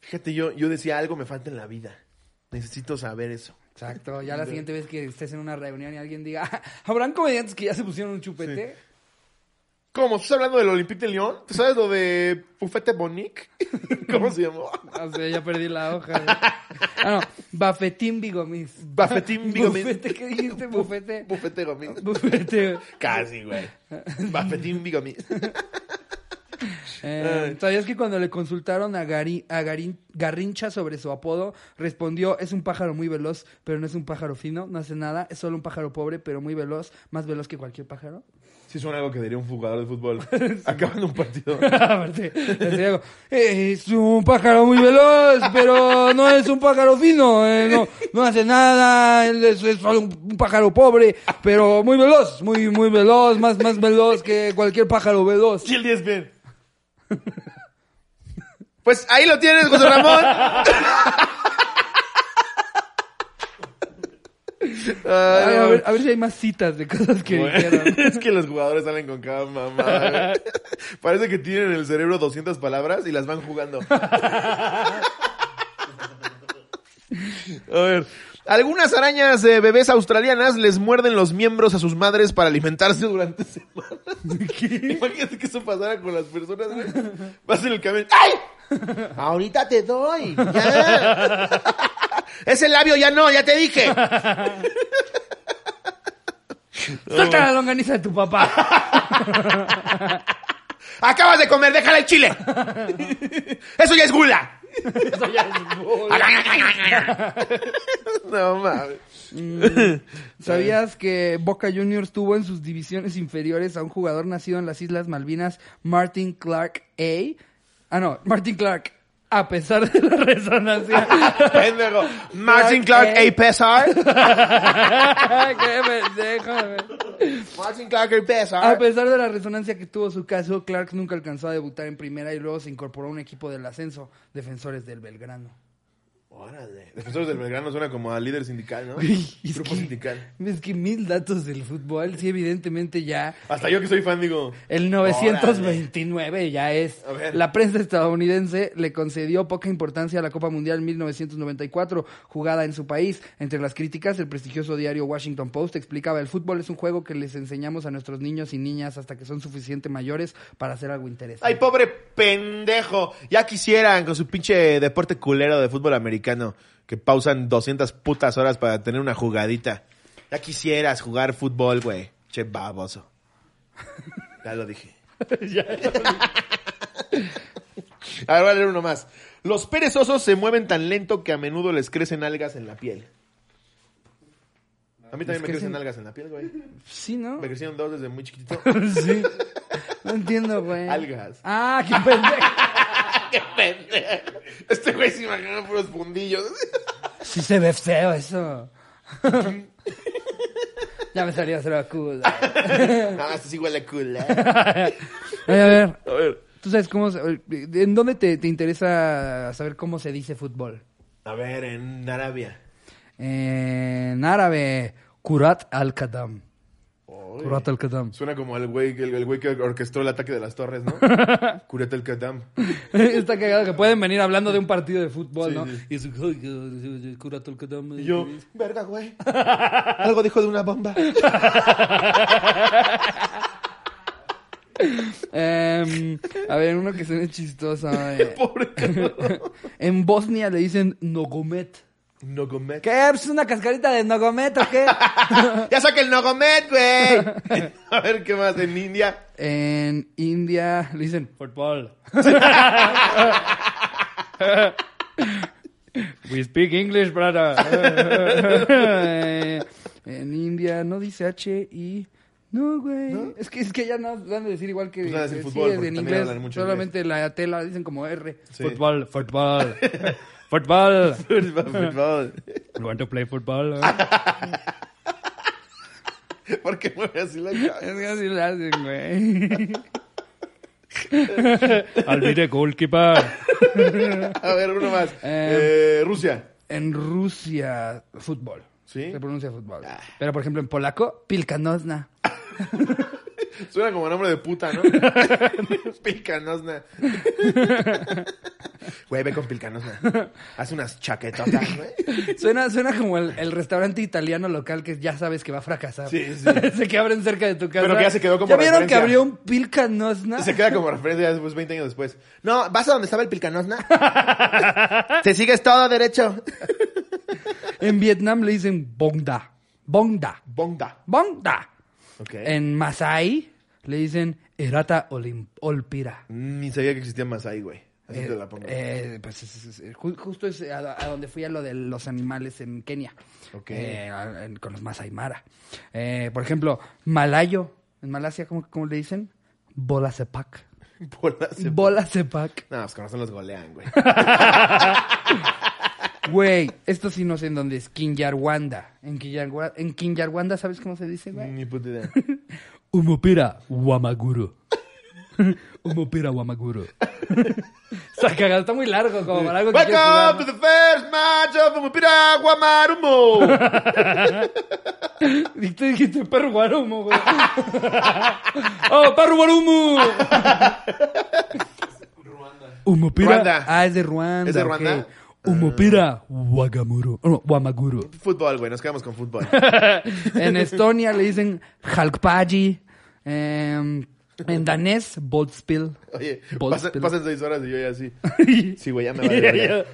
Fíjate, yo, yo decía algo me falta en la vida. Necesito saber eso. Exacto. Ya la siguiente vez que estés en una reunión y alguien diga, "Ah, ¿habrán comediantes que ya se pusieron un chupete? ¿Cómo? ¿Estás hablando del Olympique de Lyon? ¿Tú sabes lo de Buffete Bonic? ¿Cómo se llamó? O sea, ya perdí la hoja. güey. Ah, no. Bafetimbi Gomis. Bafetín Bigomis. Bufete, ¿qué dijiste? Bufete. Bufete Gomis. Bufete. Casi, güey. Bafetín Bigomis. Eh, ¿Sabías que cuando le consultaron a, Gari- a Garin- Garrincha sobre su apodo, respondió, es un pájaro muy veloz, pero no es un pájaro fino, no hace nada, es solo un pájaro pobre, pero muy veloz, más veloz que cualquier pájaro? Sí suena algo que diría un jugador de fútbol acabando un partido. Aparte, algo, es un pájaro muy veloz, pero no es un pájaro fino, eh, no, no hace nada, es, es solo un, un pájaro pobre, pero muy veloz, muy, muy veloz, más, más veloz que cualquier pájaro veloz. Sí, el 10 bien. Pues ahí lo tienes, José Ramón. Ay, a, ver, a ver si hay más citas de cosas que Bueno, dijeron. es que los jugadores salen con cada mamá. Parece que tienen en el cerebro 200 palabras y las van jugando. A ver. Algunas arañas de bebés australianas les muerden los miembros a sus madres para alimentarse durante semanas. Imagínate que eso pasara con las personas, güey. Vas en el camino. ¡Ay! Ahorita te doy. Ya. Ese labio ya no, ya te dije. Suelta la longaniza de tu papá. Acabas de comer, déjala el chile. Eso ya es gula. Eso ya es bull. No mames. ¿Sabías que Boca Juniors tuvo en sus divisiones inferiores a un jugador nacido en las Islas Malvinas, Martin Clark A? Ah, no, Martin Clark. A pesar de la resonancia. Pendejo. Martin Clark. A. Pesar. Qué pendejo, güey. Martin Clark A. A Pesar. pesar de la resonancia que tuvo su caso, Clark nunca alcanzó a debutar en primera y luego se incorporó a un equipo del ascenso, defensores del Belgrano. Órale. Defensores del Belgrano suena como a líder sindical, ¿no? Es Grupo que- sindical. Es que mil datos del fútbol, sí, evidentemente ya. Hasta yo que soy fan digo. El 929 ya es. A ver. La prensa estadounidense le concedió poca importancia a la Copa Mundial 1994, jugada en su país. Entre las críticas, el prestigioso diario Washington Post explicaba: el fútbol es un juego que les enseñamos a nuestros niños y niñas hasta que son suficientemente mayores para hacer algo interesante. Ay, pobre pendejo. Ya quisieran con su pinche deporte culero de fútbol americano que pausan 200 putas horas para tener una jugadita. Ya quisieras jugar fútbol, güey. Che baboso. Ya lo dije. A ver, voy a leer uno más. Los perezosos se mueven tan lento que a menudo les crecen algas en la piel. A mí también me crecen crecen- algas en la piel, güey. Sí, ¿no? Me crecieron dos desde muy chiquitito. sí. No entiendo, güey. Algas. Ah, qué pendejo. Este güey se imaginó puros fundillos. Sí se ve feo eso. ya me salió a hacer la cool. No, este sí huele cool, ¿eh? Oye, a ver, A ver. ¿tú sabes cómo... se- ¿En dónde te, te interesa saber cómo se dice fútbol? A ver, en Arabia. En árabe, Kurat al-Qadam. Oy. Kurat al-Qadam. Suena como el güey, el, el güey que orquestó el ataque de las torres, ¿no? Curete el Kadam. Está cagado que pueden venir hablando de un partido de fútbol, Sí, ¿no? sí. Y es, "Ay, Kurat al-Qadam. Y yo, verga, güey. Algo dijo de una bomba. Em, a ver, uno que suene chistoso. eh. Pobre en Bosnia le dicen Nogomet. Nogomet. ¿Qué? ¿Es una cascarita de Nogomet o qué? Ya saca el Nogomet, güey. A ver, ¿qué más? En India. En India le dicen fútbol. We speak English, brother. En India no dice H y no, güey. Es que es que ya no van a decir igual que Pues a decir fútbol, sí, en inglés. mucho Solamente la T la dicen como R. Sí. Fútbol, fútbol. Fútbol. Fútbol. You want to play football? ¿Por qué mueve así la cabeza? Es que así lo hacen, güey. The goalkeeper. A ver, uno más. Eh, Eh, Rusia. En Rusia, fútbol. ¿Sí? Se pronuncia fútbol. Pero, por ejemplo, en polaco, pilkanosna. Suena como nombre de puta, ¿no? Pilcanosna. Güey, ve con Pilcanosna. Hace unas chaquetotas, güey. Suena, suena como el, el restaurante italiano local que ya sabes que va a fracasar. Sí, sí. Ese que abren cerca de tu casa. Pero que ya se quedó como ¿Ya vieron que abrió un pilkanosna? Se queda como referencia después, 20 años después. No, ¿vas a donde estaba el Pilcanosna? Te sigues todo derecho. En Vietnam le dicen bongda. Bongda. Bonda. Bongda. En Masai le dicen erata olim- olpira. Ni sabía que existía más ahí, güey. Así Eh, te la pongo. eh, pues es- es- es- ju- justo es a, a donde fui a lo de los animales en Kenia. Ok. Eh, con los Masai Mara. Eh, por ejemplo, malayo. En Malasia, ¿cómo, cómo le dicen? Bola sepak. Bola sepak. No, pues con razón los golean, güey. Güey, esto sí no sé en dónde es. Kinyarwanda. En, Kinyarwa- en Kinyarwanda, ¿sabes cómo se dice, güey? Ni puta idea. Umupira Wamaguru. Umupira Wamaguru. Está cagado, está muy largo como para algo que quieres jugar, Welcome ¿no? to the first match of Mupira Guamarumo. Y tú dijiste perro guarumo, güey. ¡Oh, perro guarumo! Umupira. Ruanda. Ah, es de Ruanda. ¿Es de. Ruanda? Umupira Wagamuru. No, Wamaguru. Fútbol, güey. Nos quedamos con fútbol. En Estonia le dicen Halkpaji. Em, en danés, Boltspill. Oye, pasan, pasan seis horas y yo ya así. Sí, güey, ya me va a ver.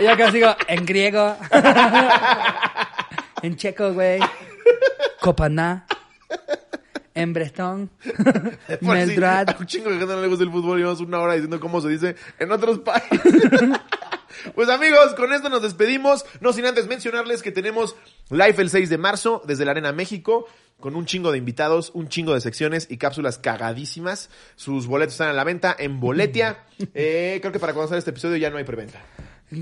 Y yo casi digo, en griego. en checo, güey. Copaná. en si Meldrad. a un chingo de gente no le gusta el fútbol y llevamos una hora diciendo cómo se dice en otros países. Pues amigos, con esto nos despedimos. No sin antes mencionarles que tenemos live el 6 de marzo desde la Arena México con un chingo de invitados, un chingo de secciones y cápsulas cagadísimas. Sus boletos están a la venta en Boletia. Eh, creo que para sale este episodio ya no hay preventa.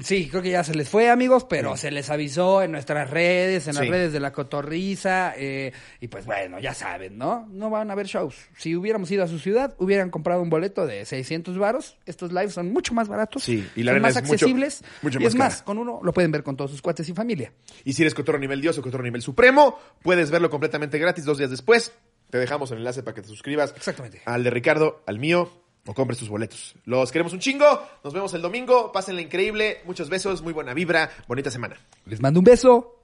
Sí, creo que ya se les fue, amigos, pero se les avisó en nuestras redes, en las Sí. redes de la cotorriza, eh, y pues bueno, ya saben, ¿no? No van a haber shows. Si hubiéramos ido a su ciudad, hubieran comprado un boleto de 600 varos. Estos lives son mucho más baratos, Sí, y la son más es mucho- accesibles, mucho y más es más, con uno lo pueden ver con todos sus cuates y familia. Y si eres cotorro nivel Dios o cotorro nivel Supremo, puedes verlo completamente gratis dos días después. Te dejamos el enlace para que te suscribas. Exactamente. Al de Ricardo, al mío, o compres tus boletos. Los queremos un chingo. Nos vemos el domingo. Pásenla increíble. Muchos besos, muy buena vibra. Bonita semana. Les mando un beso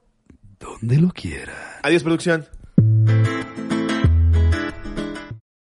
donde lo quieran. Adiós, producción.